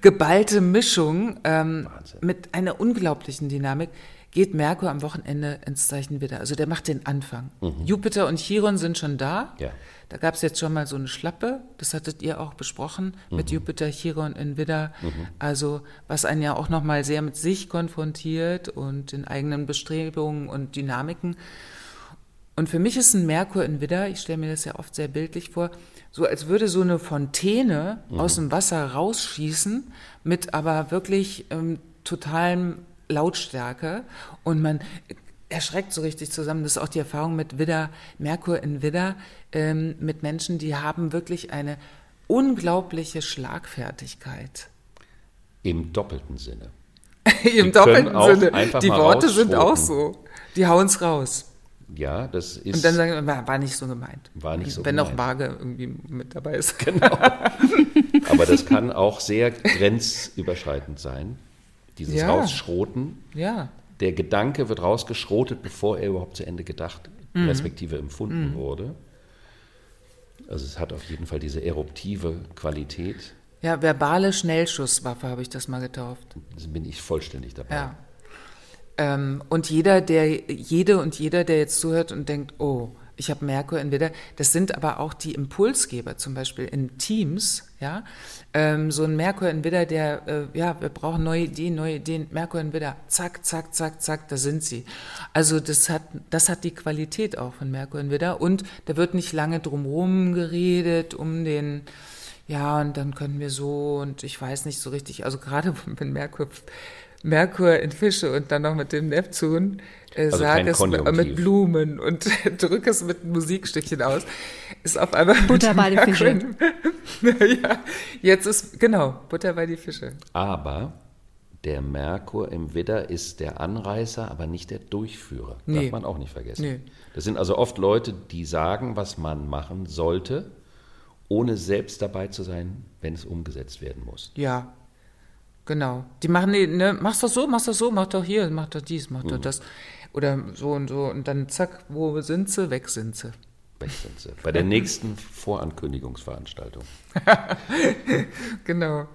[SPEAKER 3] geballte Mischung ähm, mit einer unglaublichen Dynamik geht Merkur am Wochenende ins Zeichen Widder. Also der macht den Anfang. Mhm. Jupiter und Chiron sind schon da. Ja. Da gab es jetzt schon mal so eine Schlappe, das hattet ihr auch besprochen, mhm. mit Jupiter, Chiron in Widder. Mhm. Also was einen ja auch nochmal sehr mit sich konfrontiert und in eigenen Bestrebungen und Dynamiken. Und für mich ist ein Merkur in Widder, ich stelle mir das ja oft sehr bildlich vor, so als würde so eine Fontäne mhm. aus dem Wasser rausschießen, mit aber wirklich ähm, totalem Lautstärke und man erschreckt so richtig zusammen. Das ist auch die Erfahrung mit Widder, Merkur in Widder, ähm, mit Menschen, die haben wirklich eine unglaubliche Schlagfertigkeit.
[SPEAKER 4] Im doppelten Sinne. (laughs)
[SPEAKER 3] Im die doppelten Sinne. Die Worte sind auch so. Die hauen es raus.
[SPEAKER 4] Ja, das ist.
[SPEAKER 3] Und dann sagen wir, war nicht so gemeint.
[SPEAKER 4] War nicht so
[SPEAKER 3] Wenn
[SPEAKER 4] gemeint.
[SPEAKER 3] noch vage irgendwie mit dabei ist.
[SPEAKER 4] Genau. (laughs) Aber das kann auch sehr grenzüberschreitend sein dieses ja. Rausschroten.
[SPEAKER 3] Ja.
[SPEAKER 4] Der Gedanke wird rausgeschrotet, bevor er überhaupt zu Ende gedacht, mhm. respektive empfunden mhm. wurde. Also es hat auf jeden Fall diese eruptive Qualität.
[SPEAKER 3] Ja, verbale Schnellschusswaffe habe ich das mal getauft.
[SPEAKER 4] Da bin ich vollständig dabei.
[SPEAKER 3] Ja. Ähm, und jeder, der, jede und jeder, der jetzt zuhört und denkt, oh, ich habe Merkur entweder, das sind aber auch die Impulsgeber, zum Beispiel in Teams, ja, ähm, so ein Merkur entweder, der, äh, ja, wir brauchen neue Ideen, neue Ideen, Merkur entweder, zack, zack, zack, zack, da sind sie. Also das hat, das hat die Qualität auch von Merkur entweder und da wird nicht lange drumherum geredet, um den, ja, und dann können wir so und ich weiß nicht so richtig, also gerade (laughs) wenn Merkur, Merkur in Fische und dann noch mit dem Neptun, also sag es mit Blumen und (laughs) drücke es mit Musikstückchen aus, ist auf einmal
[SPEAKER 2] Butter bei die Fische. (laughs)
[SPEAKER 3] ja, jetzt ist, genau, Butter bei die Fische.
[SPEAKER 4] Aber der Merkur im Widder ist der Anreißer, aber nicht der Durchführer. Nee. Darf man auch nicht vergessen. Nee. Das sind also oft Leute, die sagen, was man machen sollte, ohne selbst dabei zu sein, wenn es umgesetzt werden muss.
[SPEAKER 3] Ja, genau. Die machen, ne, machst das so, machst das so, mach doch hier, mach doch dies, mach doch mhm. das. Oder so und so. Und dann zack, wo sind sie? Weg sind sie.
[SPEAKER 4] Weg sind sie. Bei der nächsten Vorankündigungsveranstaltung. (laughs)
[SPEAKER 3] genau.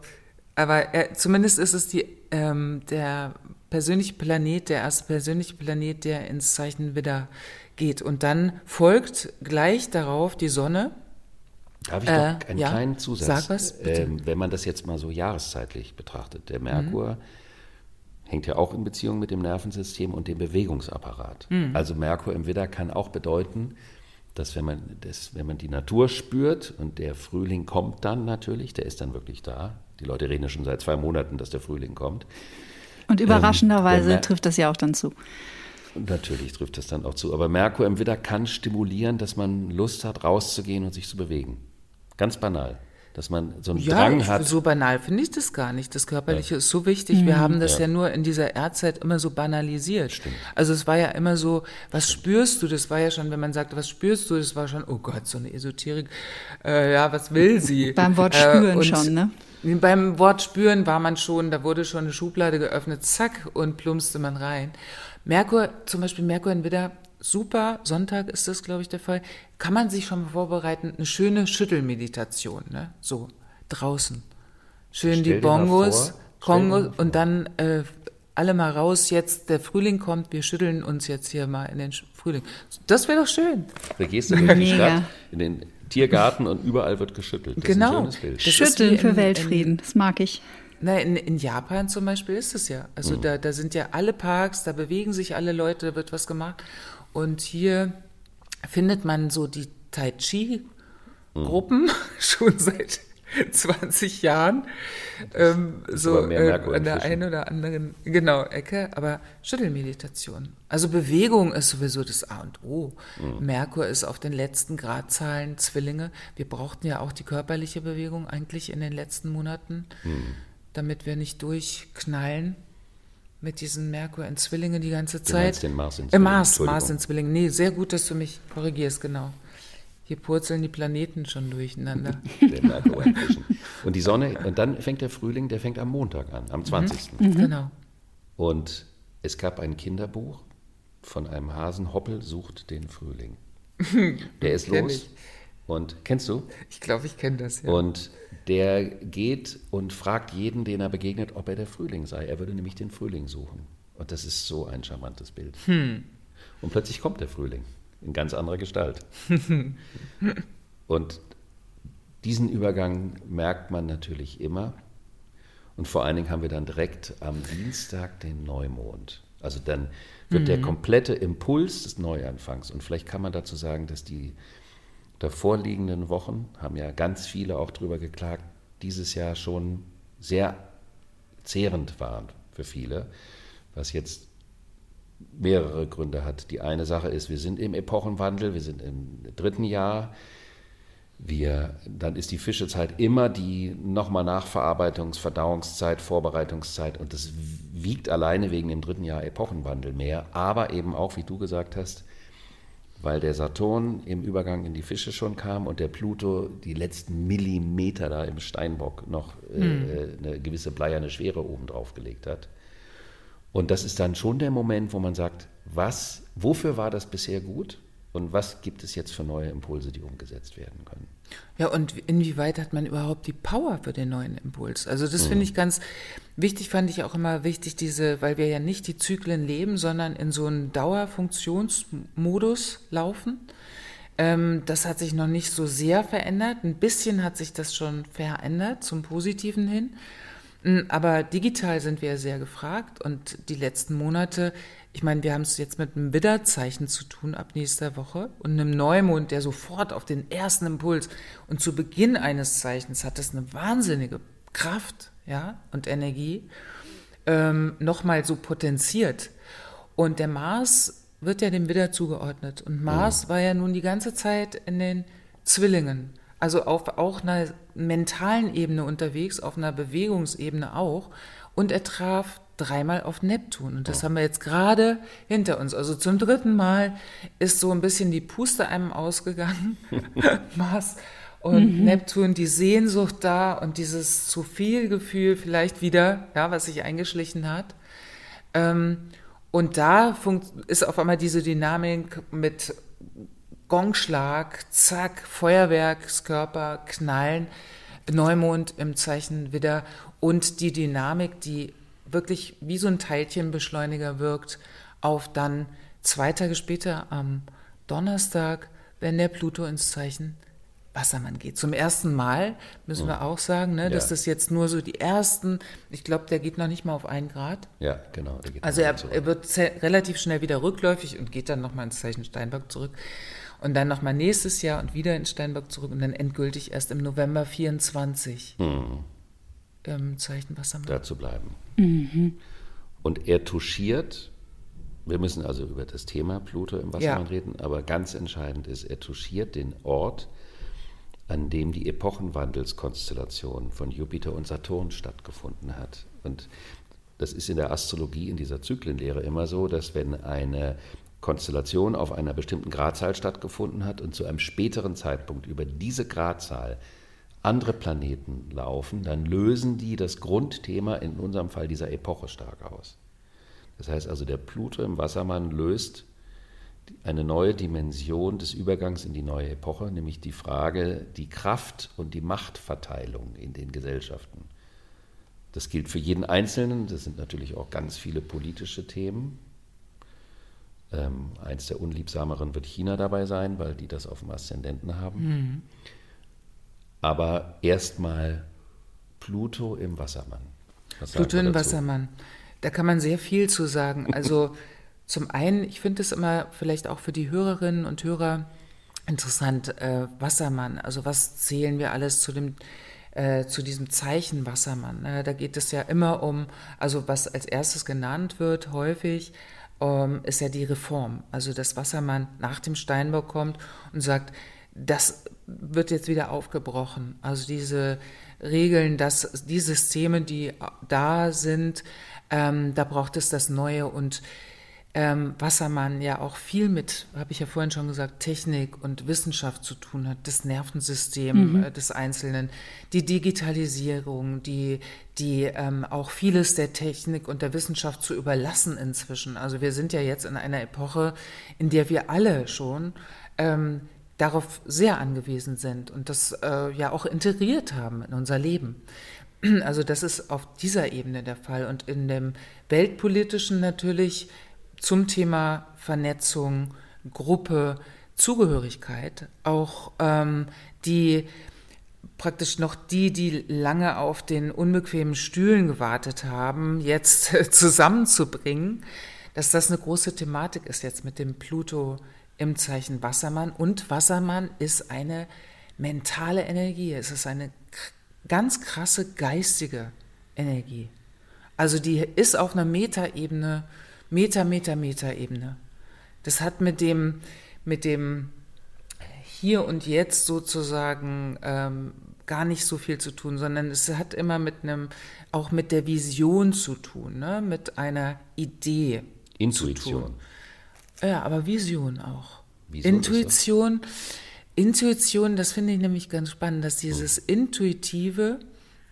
[SPEAKER 3] Aber äh, zumindest ist es die, ähm, der persönliche Planet, der erste persönliche Planet, der ins Zeichen Widder geht. Und dann folgt gleich darauf die Sonne.
[SPEAKER 4] Darf ich äh, noch einen ja, kleinen Zusatz? Sag was, bitte. Ähm, wenn man das jetzt mal so jahreszeitlich betrachtet. Der Merkur mhm hängt ja auch in Beziehung mit dem Nervensystem und dem Bewegungsapparat. Mhm. Also Merkur im Widder kann auch bedeuten, dass wenn man, das, wenn man die Natur spürt und der Frühling kommt dann natürlich, der ist dann wirklich da. Die Leute reden ja schon seit zwei Monaten, dass der Frühling kommt.
[SPEAKER 2] Und überraschenderweise ähm, trifft das ja auch dann zu.
[SPEAKER 4] Natürlich trifft das dann auch zu. Aber Merkur im Widder kann stimulieren, dass man Lust hat, rauszugehen und sich zu bewegen. Ganz banal dass man so einen
[SPEAKER 3] ja,
[SPEAKER 4] Drang hat.
[SPEAKER 3] So banal finde ich das gar nicht. Das Körperliche ja. ist so wichtig. Wir mhm. haben das ja. ja. nur in dieser Erdzeit immer so banalisiert.
[SPEAKER 4] Stimmt.
[SPEAKER 3] Also es war ja immer so, was Stimmt. spürst du? Das war ja schon, wenn man sagte, was spürst du? Das war schon, oh Gott, so eine Esoterik. Äh, ja, was will sie? (laughs)
[SPEAKER 2] Beim Wort spüren äh, schon, ne?
[SPEAKER 3] Beim Wort spüren war man schon, da wurde schon eine Schublade geöffnet, zack, und plumpste man rein. Merkur, zum Beispiel Merkur in Widder, super, Sonntag ist das, glaube ich, der Fall, kann man sich schon vorbereiten, eine schöne Schüttelmeditation, ne? so draußen. Schön die Bongos, Kongos und dann äh, alle mal raus, jetzt der Frühling kommt, wir schütteln uns jetzt hier mal in den Frühling. Das wäre doch schön.
[SPEAKER 4] Da gehst du in die Stadt, in den Tiergarten und überall wird geschüttelt.
[SPEAKER 3] Das genau.
[SPEAKER 2] Schütteln für in, Weltfrieden, das mag ich.
[SPEAKER 3] Na, in, in, Japan zum Beispiel ist es ja. Also mhm. da, da sind ja alle Parks, da bewegen sich alle Leute, da wird was gemacht. Und hier findet man so die Tai Chi-Gruppen mhm. (laughs) schon seit (laughs) 20 Jahren ähm, so äh, an der einen oder anderen genau Ecke, aber Schüttelmeditation. Also Bewegung ist sowieso das A und O. Mhm. Merkur ist auf den letzten Gradzahlen Zwillinge. Wir brauchten ja auch die körperliche Bewegung eigentlich in den letzten Monaten, mhm. damit wir nicht durchknallen mit diesen Merkur in Zwillinge die ganze Zeit.
[SPEAKER 4] Du den Mars in
[SPEAKER 3] Zwillinge. Äh, Mars, Mars in Zwillinge. Nee, sehr gut, dass du mich korrigierst, genau. Hier purzeln die Planeten schon durcheinander. (laughs)
[SPEAKER 4] und die Sonne, und dann fängt der Frühling, der fängt am Montag an, am 20.
[SPEAKER 3] Mhm. Genau.
[SPEAKER 4] Und es gab ein Kinderbuch von einem Hasen, Hoppel sucht den Frühling. (laughs) Der ist los. Ich. Und kennst du?
[SPEAKER 3] Ich glaube, ich kenne das, ja.
[SPEAKER 4] Und der geht und fragt jeden, den er begegnet, ob er der Frühling sei. Er würde nämlich den Frühling suchen. Und das ist so ein charmantes Bild. Hm. Und plötzlich kommt der Frühling in ganz anderer Gestalt. (laughs) und diesen Übergang merkt man natürlich immer. Und vor allen Dingen haben wir dann direkt am Dienstag den Neumond. Also dann wird mhm. der komplette Impuls des Neuanfangs. Und vielleicht kann man dazu sagen, dass die davorliegenden Wochen, haben ja ganz viele auch darüber geklagt, dieses Jahr schon sehr zehrend waren für viele, was jetzt mehrere Gründe hat. Die eine Sache ist, wir sind im Epochenwandel, wir sind im dritten Jahr. Wir, dann ist die Fischezeit immer die nochmal Nachverarbeitungs-, Verdauungszeit, Vorbereitungszeit und das wiegt alleine wegen dem dritten Jahr Epochenwandel mehr, aber eben auch, wie du gesagt hast, weil der Saturn im Übergang in die Fische schon kam und der Pluto die letzten Millimeter da im Steinbock noch äh, hm. eine gewisse bleierne Schwere oben drauf gelegt hat. Und das ist dann schon der Moment, wo man sagt, was, wofür war das bisher gut und was gibt es jetzt für neue Impulse, die umgesetzt werden können?
[SPEAKER 3] Ja, und inwieweit hat man überhaupt die Power für den neuen Impuls? Also das mhm. finde ich ganz wichtig, fand ich auch immer wichtig, diese, weil wir ja nicht die Zyklen leben, sondern in so einem Dauerfunktionsmodus laufen. Ähm, das hat sich noch nicht so sehr verändert. Ein bisschen hat sich das schon verändert zum Positiven hin. Hm, aber digital sind wir sehr gefragt und die letzten Monate, ich meine, wir haben es jetzt mit einem Widderzeichen zu tun ab nächster Woche und einem Neumond, der sofort auf den ersten Impuls und zu Beginn eines Zeichens hat das eine wahnsinnige Kraft ja, und Energie ähm, nochmal so potenziert. Und der Mars wird ja dem Widder zugeordnet und Mars mhm. war ja nun die ganze Zeit in den Zwillingen also auf auch einer mentalen Ebene unterwegs, auf einer Bewegungsebene auch. Und er traf dreimal auf Neptun. Und das oh. haben wir jetzt gerade hinter uns. Also zum dritten Mal ist so ein bisschen die Puste einem ausgegangen. (laughs) Mars und mhm. Neptun, die Sehnsucht da und dieses zu viel Gefühl vielleicht wieder, ja, was sich eingeschlichen hat. Ähm, und da ist auf einmal diese Dynamik mit Gongschlag, zack, Feuerwerkskörper, Knallen, Neumond im Zeichen Widder und die Dynamik, die wirklich wie so ein Teilchenbeschleuniger wirkt, auf dann zwei Tage später am Donnerstag, wenn der Pluto ins Zeichen Wassermann geht. Zum ersten Mal müssen wir auch sagen, ne, ja. dass das jetzt nur so die ersten, ich glaube, der geht noch nicht mal auf einen Grad.
[SPEAKER 4] Ja, genau.
[SPEAKER 3] also er, er, wird relativ schnell wieder rückläufig und geht dann nochmal ins Zeichen Steinbock zurück und dann nochmal nächstes Jahr und wieder in Steinbock zurück und dann endgültig erst im November 24 hm. Im Zeichen Wassermann.
[SPEAKER 4] Da zu bleiben. Mhm. Und er touchiert, wir müssen also über das Thema Pluto im Wassermann ja. reden, aber ganz entscheidend ist, er touchiert den Ort, an dem die Epochenwandelskonstellation von Jupiter und Saturn stattgefunden hat. Und das ist in der Astrologie, in dieser Zyklenlehre immer so, dass wenn eine Konstellation auf einer bestimmten Gradzahl stattgefunden hat und zu einem späteren Zeitpunkt über diese Gradzahl andere Planeten laufen, dann lösen die das Grundthema, in unserem Fall dieser Epoche, stark aus. Das heißt also, der Pluto im Wassermann löst eine neue Dimension des Übergangs in die neue Epoche, nämlich die Frage, die Kraft und die Machtverteilung in den Gesellschaften. Das gilt für jeden Einzelnen, das sind natürlich auch ganz viele politische Themen, ähm, eins der unliebsameren wird China dabei sein, weil die das auf dem Aszendenten haben. Mhm. Aber erstmal Pluto im Wassermann.
[SPEAKER 3] Was Pluto im Wassermann. Da kann man sehr viel zu sagen. Also (laughs) zum einen, ich finde es immer vielleicht auch für die Hörerinnen und Hörer interessant, äh, Wassermann. Also was zählen wir alles zu dem äh, zu diesem Zeichen Wassermann. Ne? Da geht es ja immer um, also was als erstes genannt wird, häufig, ähm, ist ja die Reform. Also dass Wassermann nach dem Steinbau kommt und sagt, das wird jetzt wieder aufgebrochen. Also diese Regeln, dass die Systeme, die da sind, ähm, da braucht es das Neue und ähm, Wassermann ja auch viel mit, habe ich ja vorhin schon gesagt, Technik und Wissenschaft zu tun hat, das Nervensystem mhm. äh, des Einzelnen, die Digitalisierung, die, die ähm, auch vieles der Technik und der Wissenschaft zu überlassen inzwischen. Also wir sind ja jetzt in einer Epoche, in der wir alle schon ähm, darauf sehr angewiesen sind und das äh, ja auch integriert haben in unser Leben. (clears throat) Also das ist auf dieser Ebene der Fall und in dem weltpolitischen natürlich zum Thema Vernetzung, Gruppe, Zugehörigkeit, auch ähm, die praktisch noch die, die lange auf den unbequemen Stühlen gewartet haben, jetzt (laughs) zusammenzubringen, dass das eine große Thematik ist jetzt mit dem Pluto im Zeichen Wassermann. Und Wassermann ist eine mentale Energie, es ist eine ganz krasse geistige Energie. Also die ist auf einer Metaebene Meter, Meter, Meter-Ebene. Das hat mit dem, mit dem Hier und Jetzt sozusagen ähm, gar nicht so viel zu tun, sondern es hat immer mit einem, auch mit der Vision zu tun, ne? mit einer Idee.
[SPEAKER 4] Intuition.
[SPEAKER 3] Ja, aber Vision auch. Wieso Intuition, das? Intuition, das finde ich nämlich ganz spannend, dass dieses Intuitive,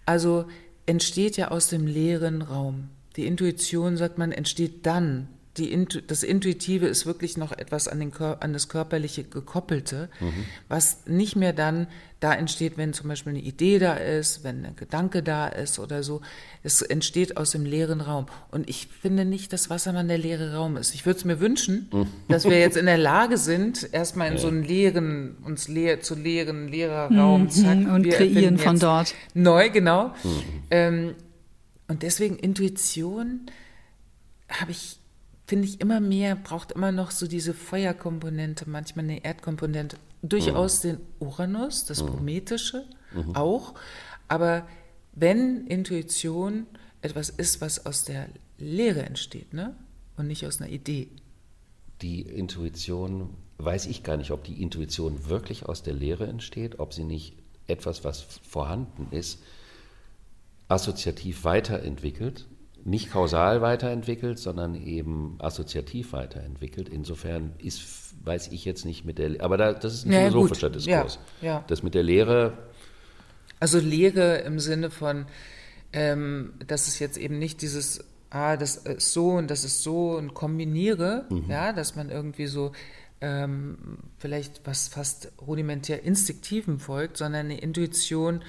[SPEAKER 3] also entsteht ja aus dem leeren Raum. Die Intuition, sagt man, entsteht dann. Die Intu das Intuitive ist wirklich noch etwas an, den an das Körperliche gekoppelte, mhm. was nicht mehr dann da entsteht, wenn zum Beispiel eine Idee da ist, wenn ein Gedanke da ist oder so. Es entsteht aus dem leeren Raum. Und ich finde nicht, dass Wassermann der leere Raum ist. Ich würde es mir wünschen, mhm. dass wir jetzt in der Lage sind, erstmal in ja. so einen leeren, uns leer, zu leeren, leerer Raum,
[SPEAKER 2] mhm. zack, und kreieren von dort.
[SPEAKER 3] Neu, genau. Mhm. Ähm, und deswegen Intuition habe ich, finde ich immer mehr, braucht immer noch so diese Feuerkomponente, manchmal eine Erdkomponente, durchaus mhm. den Uranus, das mhm. Prometische mhm. auch. Aber wenn Intuition etwas ist, was aus der Lehre entsteht, ne? Und nicht aus einer Idee.
[SPEAKER 4] Die Intuition, weiß ich gar nicht, ob die Intuition wirklich aus der Lehre entsteht, ob sie nicht etwas, was vorhanden ist, assoziativ weiterentwickelt, nicht kausal weiterentwickelt, sondern eben assoziativ weiterentwickelt. Insofern ist, weiß ich jetzt nicht mit der, aber da, das ist ein ja, philosophischer gut. Diskurs. Ja, ja. Das mit der Lehre.
[SPEAKER 3] Also Lehre im Sinne von, ähm, dass es jetzt eben nicht dieses, ah, das ist so und das ist so und kombiniere, mhm. ja, dass man irgendwie so ähm, vielleicht was fast rudimentär Instinktiven folgt, sondern eine Intuition,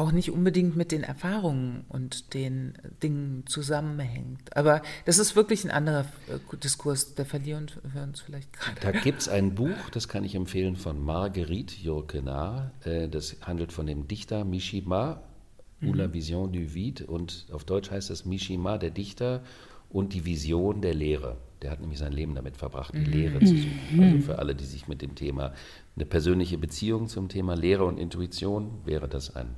[SPEAKER 3] auch nicht unbedingt mit den Erfahrungen und den Dingen zusammenhängt. Aber das ist wirklich ein anderer äh, Diskurs, der verlieren wir uns vielleicht gerade.
[SPEAKER 4] Da gibt es ein Buch, das kann ich empfehlen, von Marguerite Yourcenar. Äh, das handelt von dem Dichter Mishima, ou la mhm. vision du vide. Und auf Deutsch heißt es Mishima, der Dichter und die Vision der Lehre. Der hat nämlich sein Leben damit verbracht, die mhm. Lehre zu suchen. Mhm. Also für alle, die sich mit dem Thema, eine persönliche Beziehung zum Thema Lehre und Intuition, wäre das ein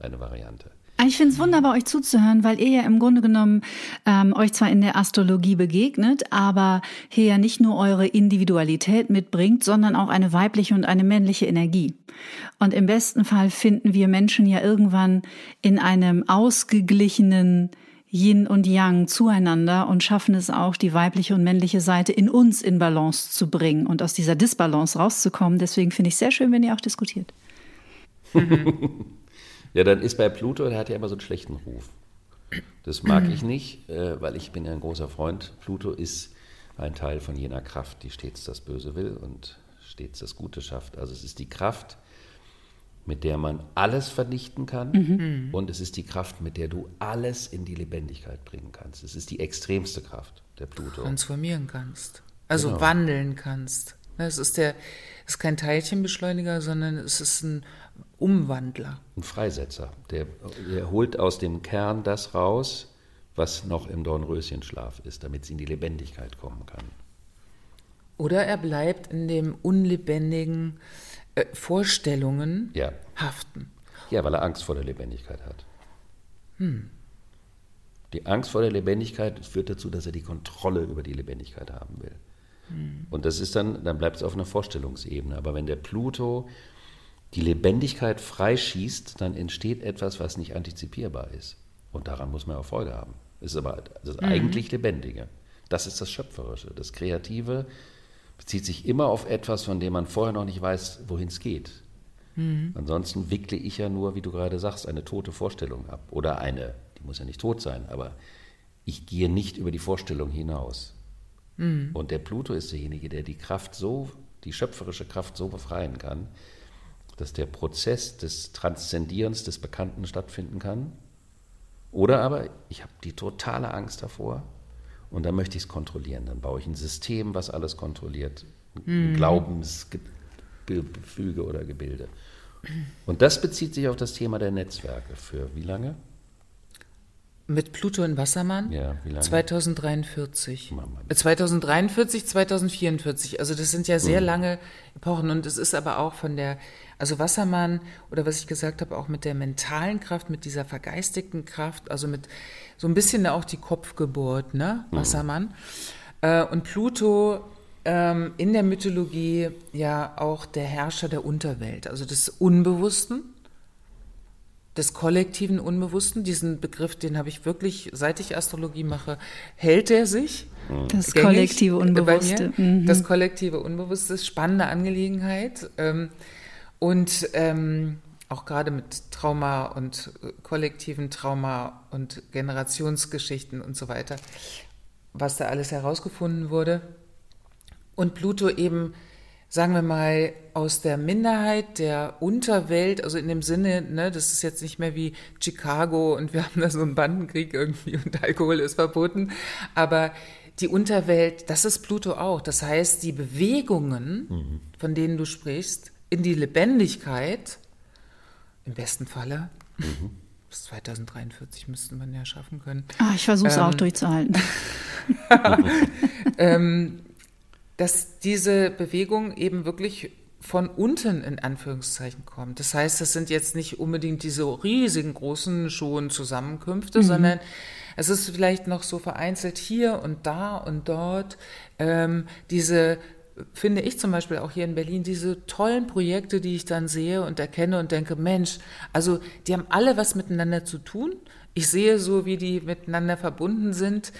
[SPEAKER 4] eine Variante.
[SPEAKER 2] Ich finde es wunderbar, euch zuzuhören, weil ihr ja im Grunde genommen ähm, euch zwar in der Astrologie begegnet, aber hier ja nicht nur eure Individualität mitbringt, sondern auch eine weibliche und eine männliche Energie. Und im besten Fall finden wir Menschen ja irgendwann in einem ausgeglichenen Yin und Yang zueinander und schaffen es auch, die weibliche und männliche Seite in uns in Balance zu bringen und aus dieser Disbalance rauszukommen. Deswegen finde ich es sehr schön, wenn ihr auch diskutiert. (laughs)
[SPEAKER 4] Ja, dann ist bei Pluto, der hat ja immer so einen schlechten Ruf. Das mag ich nicht, äh, weil ich bin ja ein großer Freund. Pluto ist ein Teil von jener Kraft, die stets das Böse will und stets das Gute schafft. Also es ist die Kraft, mit der man alles vernichten kann mhm. und es ist die Kraft, mit der du alles in die Lebendigkeit bringen kannst. Es ist die extremste Kraft, der Pluto.
[SPEAKER 3] Transformieren kannst, also genau. wandeln kannst. Es ist, der, es ist kein Teilchenbeschleuniger, sondern es ist ein Umwandler.
[SPEAKER 4] Ein Freisetzer. Der, der holt aus dem Kern das raus, was noch im Dornröschenschlaf ist, damit es in die Lebendigkeit kommen kann.
[SPEAKER 3] Oder er bleibt in dem unlebendigen äh, Vorstellungen ja. haften.
[SPEAKER 4] Ja, weil er Angst vor der Lebendigkeit hat. Hm. Die Angst vor der Lebendigkeit führt dazu, dass er die Kontrolle über die Lebendigkeit haben will. Hm. Und das ist dann, dann bleibt es auf einer Vorstellungsebene. Aber wenn der Pluto die Lebendigkeit freischießt, dann entsteht etwas, was nicht antizipierbar ist. Und daran muss man auch Freude haben. Es ist aber das mhm. eigentlich Lebendige. Das ist das Schöpferische. Das Kreative bezieht sich immer auf etwas, von dem man vorher noch nicht weiß, wohin es geht. Mhm. Ansonsten wickle ich ja nur, wie du gerade sagst, eine tote Vorstellung ab. Oder eine, die muss ja nicht tot sein, aber ich gehe nicht über die Vorstellung hinaus. Mhm. Und der Pluto ist derjenige, der die Kraft so, die schöpferische Kraft so befreien kann, dass der Prozess des Transzendierens des Bekannten stattfinden kann. Oder aber ich habe die totale Angst davor und dann möchte ich es kontrollieren. Dann baue ich ein System, was alles kontrolliert. Mhm. Glaubensgefüge oder Gebilde. Und das bezieht sich auf das Thema der Netzwerke. Für wie lange?
[SPEAKER 3] Mit Pluto in Wassermann?
[SPEAKER 4] Ja, wie lange?
[SPEAKER 3] 2043. Mama. 2043, 2044. Also das sind ja sehr mhm. lange Epochen. Und es ist aber auch von der, also Wassermann oder was ich gesagt habe, auch mit der mentalen Kraft, mit dieser vergeistigten Kraft, also mit so ein bisschen auch die Kopfgeburt, ne? Mhm. Wassermann. Mhm. und Pluto ähm, in der Mythologie ja auch der Herrscher der Unterwelt, also des Unbewussten des kollektiven Unbewussten. Diesen Begriff, den habe ich wirklich, seit ich Astrologie mache, hält er sich.
[SPEAKER 2] Das kollektive Unbewusste.
[SPEAKER 3] Mhm. Das kollektive Unbewusste ist spannende Angelegenheit. Ähm, und ähm, auch gerade mit Trauma und äh, kollektiven Trauma und Generationsgeschichten und so weiter, was da alles herausgefunden wurde. Und Pluto eben sagen wir mal, aus der Minderheit der Unterwelt, also in dem Sinne, ne, das ist jetzt nicht mehr wie Chicago und wir haben da so einen Bandenkrieg irgendwie und Alkohol ist verboten, aber die Unterwelt, das ist Pluto auch. Das heißt, die Bewegungen, mhm. von denen du sprichst, in die Lebendigkeit, im besten Falle, mhm. bis 2043 müssten wir ja schaffen können.
[SPEAKER 2] Ah, ich versuche es ähm, auch durchzuhalten. (laughs)
[SPEAKER 3] ähm, dass diese Bewegung eben wirklich von unten in Anführungszeichen kommt. Das heißt, das sind jetzt nicht unbedingt diese riesigen großen schon Zusammenkünfte, mhm. sondern es ist vielleicht noch so vereinzelt hier und da und dort ähm, diese finde ich zum Beispiel auch hier in Berlin diese tollen Projekte, die ich dann sehe und erkenne und denke, Mensch, also die haben alle was miteinander zu tun. Ich sehe so, wie die miteinander verbunden sind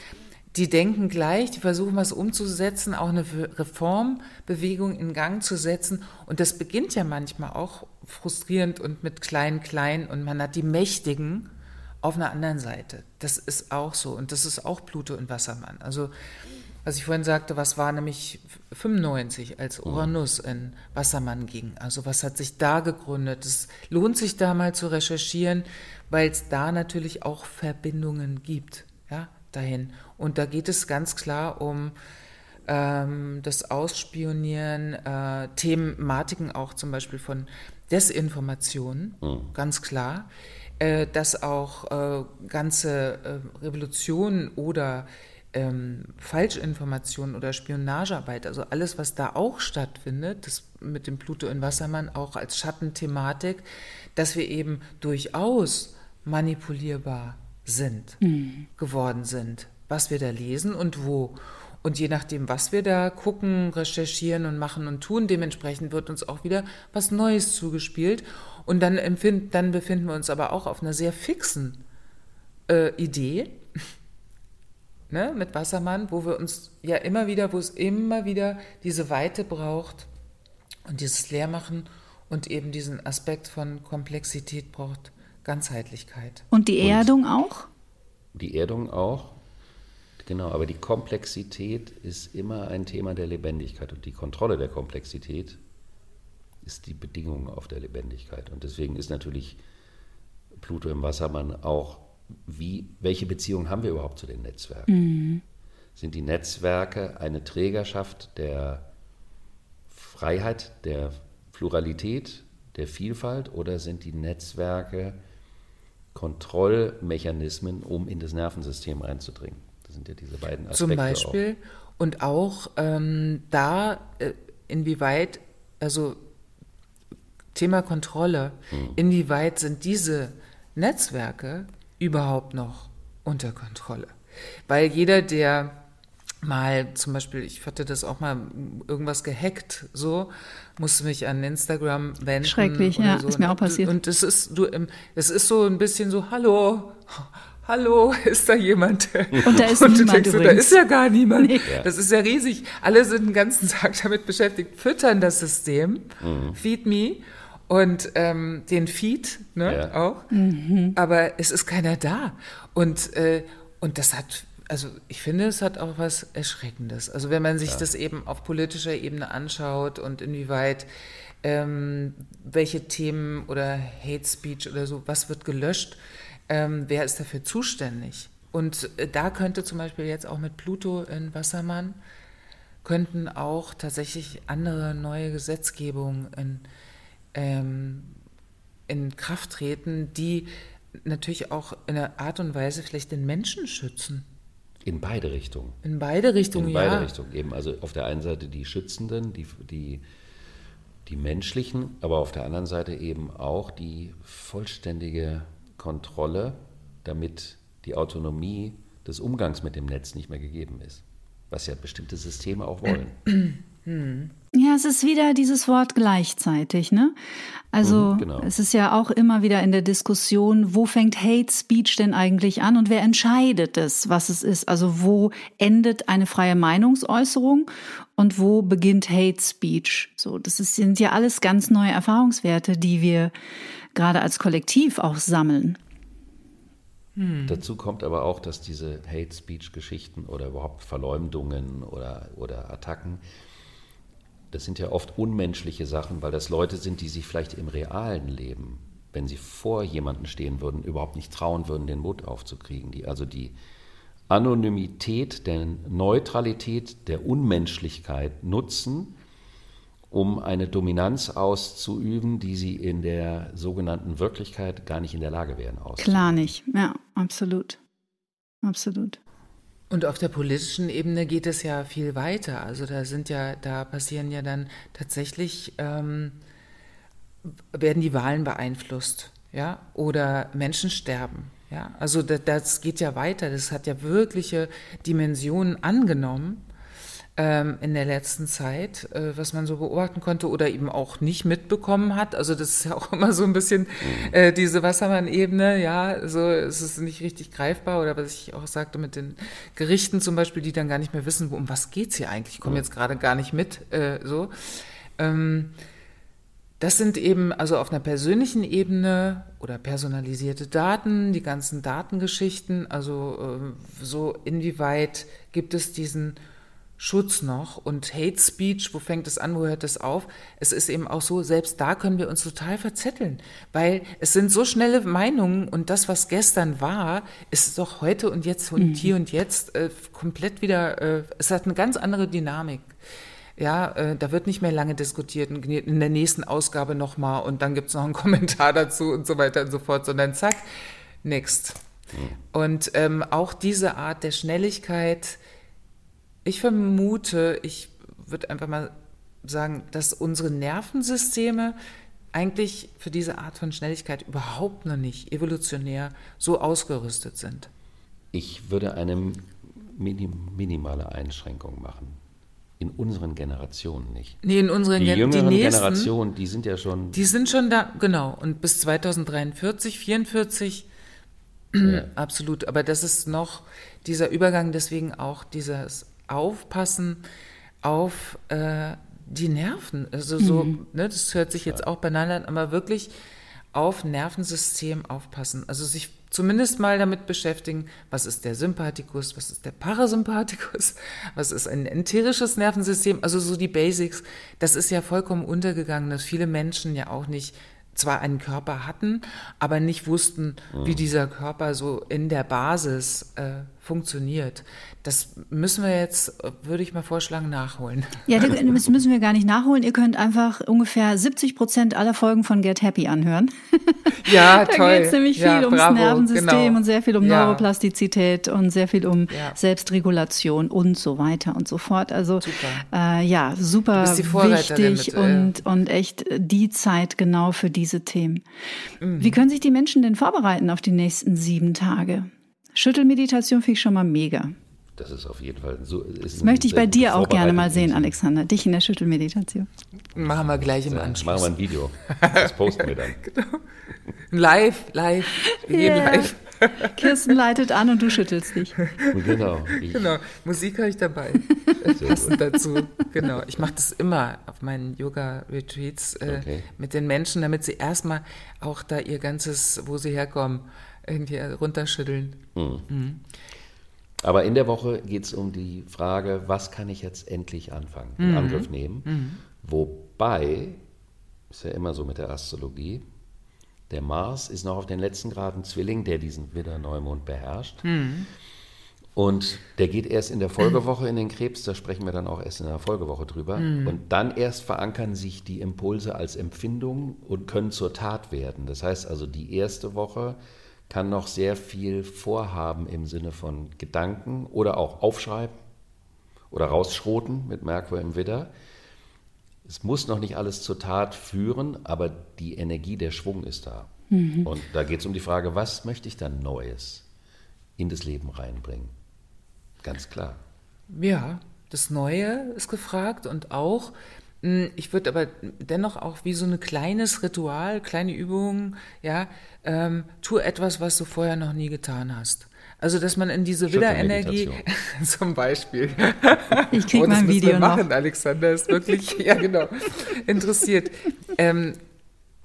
[SPEAKER 3] die denken gleich, die versuchen was umzusetzen, auch eine Reformbewegung in Gang zu setzen. Und das beginnt ja manchmal auch frustrierend und mit klein, klein und man hat die Mächtigen auf einer anderen Seite. Das ist auch so und das ist auch Pluto und Wassermann. Also was ich vorhin sagte, was war nämlich 95, als mhm. Uranus in Wassermann ging. Also was hat sich da gegründet? Es lohnt sich da mal zu recherchieren, weil es da natürlich auch Verbindungen gibt. Ja, dahin. Und da geht es ganz klar um ähm, das Ausspionieren, äh, Thematiken auch zum Beispiel von Desinformationen, mhm. ganz klar, äh, dass auch äh, ganze äh, Revolutionen oder ähm, Falschinformationen oder Spionagearbeit, also alles, was da auch stattfindet, das mit dem Pluto in Wassermann auch als Schattenthematik, dass wir eben durchaus manipulierbar sind, mhm. geworden sind, was wir da lesen und wo. Und je nachdem, was wir da gucken, recherchieren und machen und tun, dementsprechend wird uns auch wieder was Neues zugespielt. Und dann, empfind, dann befinden wir uns aber auch auf einer sehr fixen äh, Idee ne, mit Wassermann, wo wir uns ja immer wieder, wo es immer wieder diese Weite braucht und dieses Leermachen und eben diesen Aspekt von Komplexität braucht. Ganzheitlichkeit.
[SPEAKER 2] Und die Erdung Und auch?
[SPEAKER 4] Die Erdung auch, genau, aber die Komplexität ist immer ein Thema der Lebendigkeit und die Kontrolle der Komplexität ist die Bedingung auf der Lebendigkeit. Und deswegen ist natürlich Pluto im Wassermann auch, wie, welche Beziehung haben wir überhaupt zu den Netzwerken? Mhm. Sind die Netzwerke eine Trägerschaft der Freiheit, der Pluralität, der Vielfalt oder sind die Netzwerke Kontrollmechanismen, um in das Nervensystem einzudringen. Das sind ja diese beiden Aspekte.
[SPEAKER 3] Zum Beispiel. Auch. Und auch ähm, da, äh, inwieweit, also Thema Kontrolle.
[SPEAKER 4] Hm.
[SPEAKER 3] Inwieweit sind diese Netzwerke überhaupt noch unter Kontrolle? Weil jeder, der mal zum Beispiel, ich hatte das auch mal irgendwas gehackt, so musste mich an Instagram wenden.
[SPEAKER 2] Schrecklich,
[SPEAKER 3] oder
[SPEAKER 2] ja,
[SPEAKER 3] so.
[SPEAKER 2] ist mir auch
[SPEAKER 3] Und-
[SPEAKER 2] passiert.
[SPEAKER 3] Und es ist, du, ähm, es ist so ein bisschen so, hallo, hallo, ist da jemand?
[SPEAKER 2] Und da ist
[SPEAKER 3] du
[SPEAKER 2] niemand
[SPEAKER 3] denkst so, da ist ja gar niemand.
[SPEAKER 2] Nee.
[SPEAKER 3] Das ist ja riesig. Alle sind den ganzen (laughs) Tag damit beschäftigt, füttern das System, feed me und ähm, den Feed ne,
[SPEAKER 4] Ja.
[SPEAKER 3] auch. Aber es ist keiner da. Und, äh, und das hat, also ich finde, es hat auch was Erschreckendes. Also wenn man sich das eben auf politischer Ebene anschaut und inwieweit ähm, welche Themen oder Hate Speech oder so, was wird gelöscht, ähm, wer ist dafür zuständig? Und äh, da könnte zum Beispiel jetzt auch mit Pluto in Wassermann, könnten auch tatsächlich andere neue Gesetzgebungen in, ähm, in Kraft treten, die natürlich auch in einer Art und Weise vielleicht den Menschen schützen.
[SPEAKER 4] In beide Richtungen.
[SPEAKER 3] In beide Richtungen,
[SPEAKER 4] In beide
[SPEAKER 3] ja.
[SPEAKER 4] Richtungen. Eben, also auf der einen Seite die Schützenden, die, die, die menschlichen, aber auf der anderen Seite eben auch die vollständige Kontrolle, damit die Autonomie des Umgangs mit dem Netz nicht mehr gegeben ist. Was ja bestimmte Systeme auch wollen. (clears throat)
[SPEAKER 2] Ja, es ist wieder dieses Wort gleichzeitig, ne? Also
[SPEAKER 4] Mhm, genau.
[SPEAKER 2] es ist ja auch immer wieder in der Diskussion, wo fängt Hate Speech denn eigentlich an und wer entscheidet es, was es ist? Also wo endet eine freie Meinungsäußerung und wo beginnt Hate Speech? So, das ist, sind ja alles ganz neue Erfahrungswerte, die wir gerade als Kollektiv auch sammeln.
[SPEAKER 4] Dazu kommt aber auch, dass diese Hate Speech Geschichten oder überhaupt Verleumdungen oder, oder Attacken, das sind ja oft unmenschliche Sachen, weil das Leute sind, die sich vielleicht im realen Leben, wenn sie vor jemanden stehen würden, überhaupt nicht trauen würden, den Mund aufzukriegen. Die also die Anonymität, der Neutralität, der Unmenschlichkeit nutzen, um eine Dominanz auszuüben, die sie in der sogenannten Wirklichkeit gar nicht in der Lage wären auszuüben.
[SPEAKER 2] Klar nicht. Ja, absolut. Absolut.
[SPEAKER 3] Und auf der politischen Ebene geht es ja viel weiter. Also da sind ja, da passieren ja dann tatsächlich, ähm, werden die Wahlen beeinflusst, ja, oder Menschen sterben, ja. Also das, geht ja weiter. Das hat ja wirkliche Dimensionen angenommen in der letzten Zeit, äh, was man so beobachten konnte oder eben auch nicht mitbekommen hat. Also das ist ja auch (laughs) immer so ein bisschen äh, diese Wassermann-Ebene, ja, so es ist nicht richtig greifbar oder was ich auch sagte mit den Gerichten zum Beispiel, die dann gar nicht mehr wissen, um was geht's hier eigentlich. Ich komme jetzt gerade gar nicht mit, äh, so. Ähm, das sind eben also auf einer persönlichen Ebene oder personalisierte Daten, die ganzen Datengeschichten, also äh, so inwieweit gibt es diesen Schutz noch und Hate Speech, wo fängt es an, wo hört es auf? Es ist eben auch so, selbst da können wir uns total verzetteln, weil es sind so schnelle Meinungen und das, was gestern war, ist doch heute und jetzt und hier und jetzt äh, komplett wieder, äh, es hat eine ganz andere Dynamik. Ja, äh, da wird nicht mehr lange diskutiert, in der nächsten Ausgabe nochmal und dann gibt's noch einen (laughs) Kommentar dazu und so weiter und so fort, sondern zack, next. Und ähm, auch diese Art der Schnelligkeit, ich vermute, ich würde einfach mal sagen, dass unsere Nervensysteme eigentlich für diese Art von Schnelligkeit überhaupt noch nicht evolutionär so ausgerüstet sind.
[SPEAKER 4] Ich würde eine minim, minimale Einschränkung machen. In unseren Generationen nicht.
[SPEAKER 3] Nee, in unseren
[SPEAKER 4] Die
[SPEAKER 3] Gen-
[SPEAKER 4] jüngeren
[SPEAKER 3] die nächsten,
[SPEAKER 4] Generationen, die sind ja schon.
[SPEAKER 3] Die sind schon da, genau. Und bis 2043, 44,
[SPEAKER 4] Ja. (clears throat)
[SPEAKER 3] absolut. Aber das ist noch dieser Übergang, deswegen auch dieses Aufpassen auf äh, die Nerven. Also so, ne, das hört sich jetzt auch banal an, aber wirklich auf Nervensystem aufpassen. Also sich zumindest mal damit beschäftigen, was ist der Sympathikus, was ist der Parasympathikus, (laughs) was ist ein enterisches Nervensystem, also so die Basics. Das ist ja vollkommen untergegangen, dass viele Menschen ja auch nicht zwar einen Körper hatten, aber nicht wussten, wie dieser Körper so in der Basis äh, funktioniert. Das müssen wir jetzt, würde ich mal vorschlagen, nachholen.
[SPEAKER 2] Ja, das müssen wir gar nicht nachholen. Ihr könnt einfach ungefähr 70 Prozent aller Folgen von Get Happy anhören. (laughs)
[SPEAKER 3] Ja,
[SPEAKER 2] da
[SPEAKER 3] toll.
[SPEAKER 2] Da geht es nämlich viel
[SPEAKER 3] ja,
[SPEAKER 2] ums
[SPEAKER 3] bravo,
[SPEAKER 2] Nervensystem
[SPEAKER 3] genau.
[SPEAKER 2] und sehr viel um
[SPEAKER 3] ja.
[SPEAKER 2] Neuroplastizität und sehr viel um
[SPEAKER 3] Ja.
[SPEAKER 2] Selbstregulation und so weiter und so fort. Also
[SPEAKER 3] Super.
[SPEAKER 2] Äh, ja, super wichtig
[SPEAKER 3] mit, äh,
[SPEAKER 2] und, und echt die Zeit genau für diese Themen.
[SPEAKER 3] Mhm.
[SPEAKER 2] Wie können sich die Menschen denn vorbereiten auf die nächsten sieben Tage? Schüttelmeditation finde ich schon mal mega.
[SPEAKER 4] Das ist auf jeden Fall so.
[SPEAKER 2] Das möchte ich bei dir auch gerne mal sehen, Alexander. Dich in der Schüttelmeditation.
[SPEAKER 3] Machen wir gleich im Anschluss.
[SPEAKER 4] machen wir ein Video. Das posten wir dann. (laughs)
[SPEAKER 3] Live, live. Wir gehen
[SPEAKER 2] Ja.
[SPEAKER 3] live.
[SPEAKER 2] Kirsten leitet an und du schüttelst dich.
[SPEAKER 4] Genau. Ich, (laughs)
[SPEAKER 3] Genau. Musik habe ich dabei. (laughs) Passend dazu. Genau. Ich mache das immer auf meinen Yoga-Retreats äh,
[SPEAKER 4] Okay.
[SPEAKER 3] mit den Menschen, damit sie erstmal auch da ihr ganzes, wo sie herkommen, irgendwie runterschütteln.
[SPEAKER 4] Aber in der Woche geht es um die Frage, was kann ich jetzt endlich anfangen,
[SPEAKER 3] Mhm.
[SPEAKER 4] in Angriff nehmen. Wobei, ist ja immer so mit der Astrologie, der Mars ist noch auf den letzten Graden Zwilling, der diesen Widder-Neumond beherrscht.
[SPEAKER 3] Mhm.
[SPEAKER 4] Und der geht erst in der Folgewoche in den Krebs, da sprechen wir dann auch erst in der Folgewoche drüber.
[SPEAKER 3] Mhm.
[SPEAKER 4] Und dann erst verankern sich die Impulse als Empfindung und können zur Tat werden. Das heißt also, die erste Woche kann noch sehr viel vorhaben im Sinne von Gedanken oder auch aufschreiben oder rausschroten mit Merkur im Widder. Es muss noch nicht alles zur Tat führen, aber die Energie, der Schwung ist da. Und da geht es um die Frage, was möchte ich dann Neues in das Leben reinbringen? Ganz klar.
[SPEAKER 3] Ja, das Neue ist gefragt und auch, ich würde aber dennoch auch wie so ein kleines Ritual, kleine Übungen, ja, ähm, tu etwas, was du vorher noch nie getan hast. Also, dass man in diese Widderenergie, (laughs) zum Beispiel.
[SPEAKER 2] Ich krieg
[SPEAKER 3] Oh, das
[SPEAKER 2] mein
[SPEAKER 3] müssen
[SPEAKER 2] Video
[SPEAKER 3] wir
[SPEAKER 2] noch.
[SPEAKER 3] machen, Alexander ist wirklich, (laughs) ja genau, interessiert. Ähm,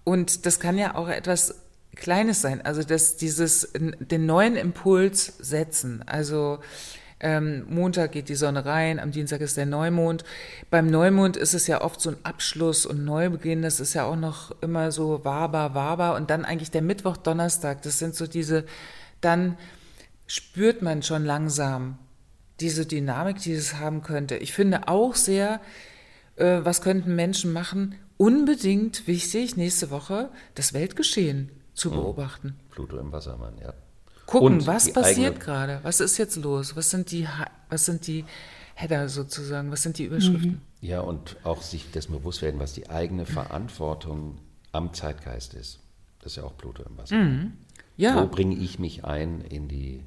[SPEAKER 3] und das kann ja auch etwas Kleines sein, also dass dieses, den neuen Impuls setzen, also ähm, Montag geht die Sonne rein, am Dienstag ist der Neumond. Beim Neumond ist es ja oft so ein Abschluss und Neubeginn, das ist ja auch noch immer so waber, waber und dann eigentlich der Mittwoch, Donnerstag, das sind so diese, dann spürt man schon langsam diese Dynamik, die es haben könnte. Ich finde auch sehr, äh, was könnten Menschen machen, unbedingt wichtig, nächste Woche das Weltgeschehen zu beobachten.
[SPEAKER 4] Pluto im Wassermann, ja.
[SPEAKER 3] Gucken,
[SPEAKER 4] Und
[SPEAKER 3] was passiert gerade? Was ist jetzt los? Was sind die, was sind die Header sozusagen? Was sind die Überschriften?
[SPEAKER 4] Ja, und auch sich dessen bewusst werden, was die eigene Verantwortung am Zeitgeist ist. Das ist ja auch Pluto im Wasser.
[SPEAKER 3] Ja,
[SPEAKER 4] Wo bringe ich mich ein in die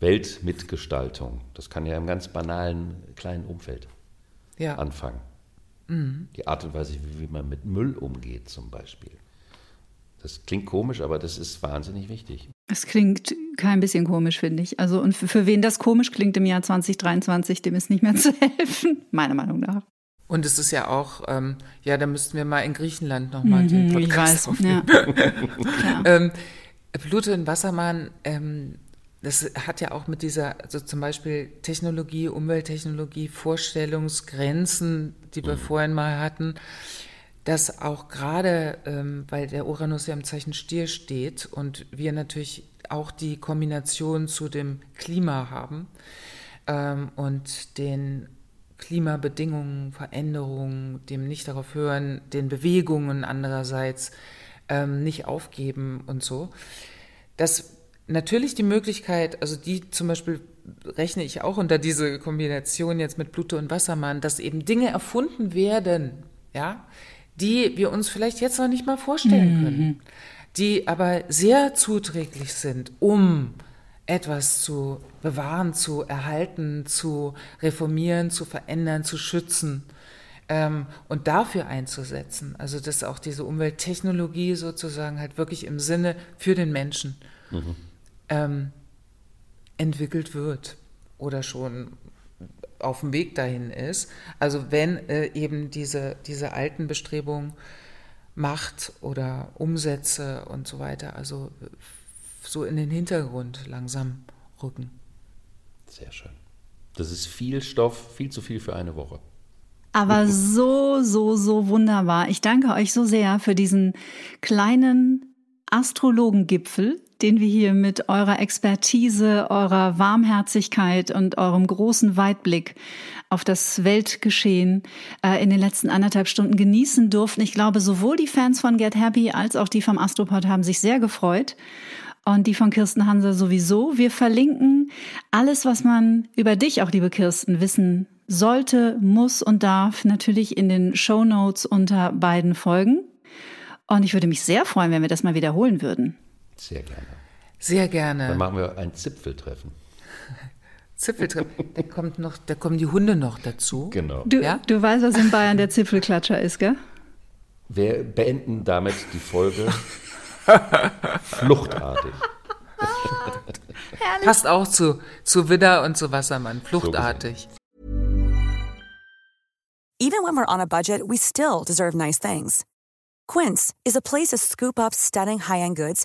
[SPEAKER 4] Weltmitgestaltung? Das kann ja im ganz banalen kleinen Umfeld
[SPEAKER 3] ja.
[SPEAKER 4] anfangen. Die Art und Weise, wie man mit Müll umgeht zum Beispiel. Das klingt komisch, aber das ist wahnsinnig wichtig.
[SPEAKER 2] Es klingt kein bisschen komisch, finde ich. Also, und für, für wen das komisch klingt im Jahr 2023, dem ist nicht mehr zu (laughs) helfen, meiner Meinung nach.
[SPEAKER 3] Und es ist ja auch, ähm, ja, da müssten wir mal in Griechenland nochmal den
[SPEAKER 2] Mhm,
[SPEAKER 3] Podcast
[SPEAKER 2] ich weiß.
[SPEAKER 3] aufnehmen.
[SPEAKER 2] Ja. (laughs)
[SPEAKER 3] Ähm, Pluto in Wassermann, ähm, das hat ja auch mit dieser, also zum Beispiel Technologie, Umwelttechnologie, Vorstellungsgrenzen, die wir vorhin mal hatten, dass auch gerade, ähm, weil der Uranus ja im Zeichen Stier steht und wir natürlich auch die Kombination zu dem Klima haben ähm, und den Klimabedingungen, Veränderungen, dem nicht darauf hören, den Bewegungen andererseits ähm, nicht aufgeben und so. Dass natürlich die Möglichkeit, also die zum Beispiel rechne ich auch unter diese Kombination jetzt mit Pluto und Wassermann, dass eben Dinge erfunden werden, ja, die wir uns vielleicht jetzt noch nicht mal vorstellen können, die aber sehr zuträglich sind, um etwas zu bewahren, zu erhalten, zu reformieren, zu verändern, zu schützen ähm, und dafür einzusetzen. Also dass auch diese Umwelttechnologie sozusagen halt wirklich im Sinne für den Menschen ähm, entwickelt wird oder schon auf dem Weg dahin ist. Also wenn äh, eben diese, diese alten Bestrebungen Macht oder Umsätze und so weiter, also äh, so in den Hintergrund langsam rücken.
[SPEAKER 4] Sehr schön. Das ist viel Stoff, viel zu viel für eine Woche.
[SPEAKER 2] Aber (laughs) so, so, so wunderbar. Ich danke euch so sehr für diesen kleinen Astrologengipfel den wir hier mit eurer Expertise, eurer Warmherzigkeit und eurem großen Weitblick auf das Weltgeschehen äh, in den letzten anderthalb Stunden genießen durften. Ich glaube, sowohl die Fans von Get Happy als auch die vom Astropod haben sich sehr gefreut und die von Kirsten Hanse sowieso. Wir verlinken alles, was man über dich auch, liebe Kirsten, wissen sollte, muss und darf, natürlich in den Show Notes unter beiden Folgen. Und ich würde mich sehr freuen, wenn wir das mal wiederholen würden.
[SPEAKER 4] Sehr gerne.
[SPEAKER 3] Sehr gerne.
[SPEAKER 4] Dann machen wir ein Zipfeltreffen. (laughs)
[SPEAKER 3] Zipfeltreffen. Da kommt noch, da kommen die Hunde noch dazu.
[SPEAKER 4] Genau.
[SPEAKER 2] Du,
[SPEAKER 3] Ja?
[SPEAKER 2] du weißt, was in Bayern der Zipfelklatscher ist, gell?
[SPEAKER 4] Wir beenden damit die Folge (laughs) fluchtartig.
[SPEAKER 3] Passt auch zu, zu Widder und zu Wassermann. Fluchtartig.
[SPEAKER 7] Even when we're on a budget, we still deserve nice things. Quince is a place to scoop up stunning high-end goods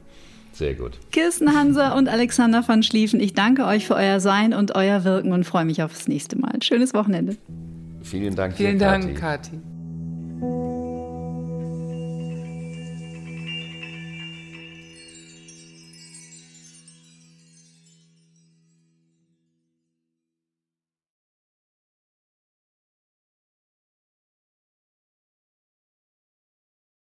[SPEAKER 4] Sehr gut.
[SPEAKER 2] Kirsten Hanser und Alexander von Schlieffen, ich danke euch für euer Sein und euer Wirken und freue mich aufs nächste Mal. Schönes Wochenende.
[SPEAKER 4] Vielen Dank.
[SPEAKER 3] Vielen Dank,
[SPEAKER 4] Kathi.
[SPEAKER 3] Kathi.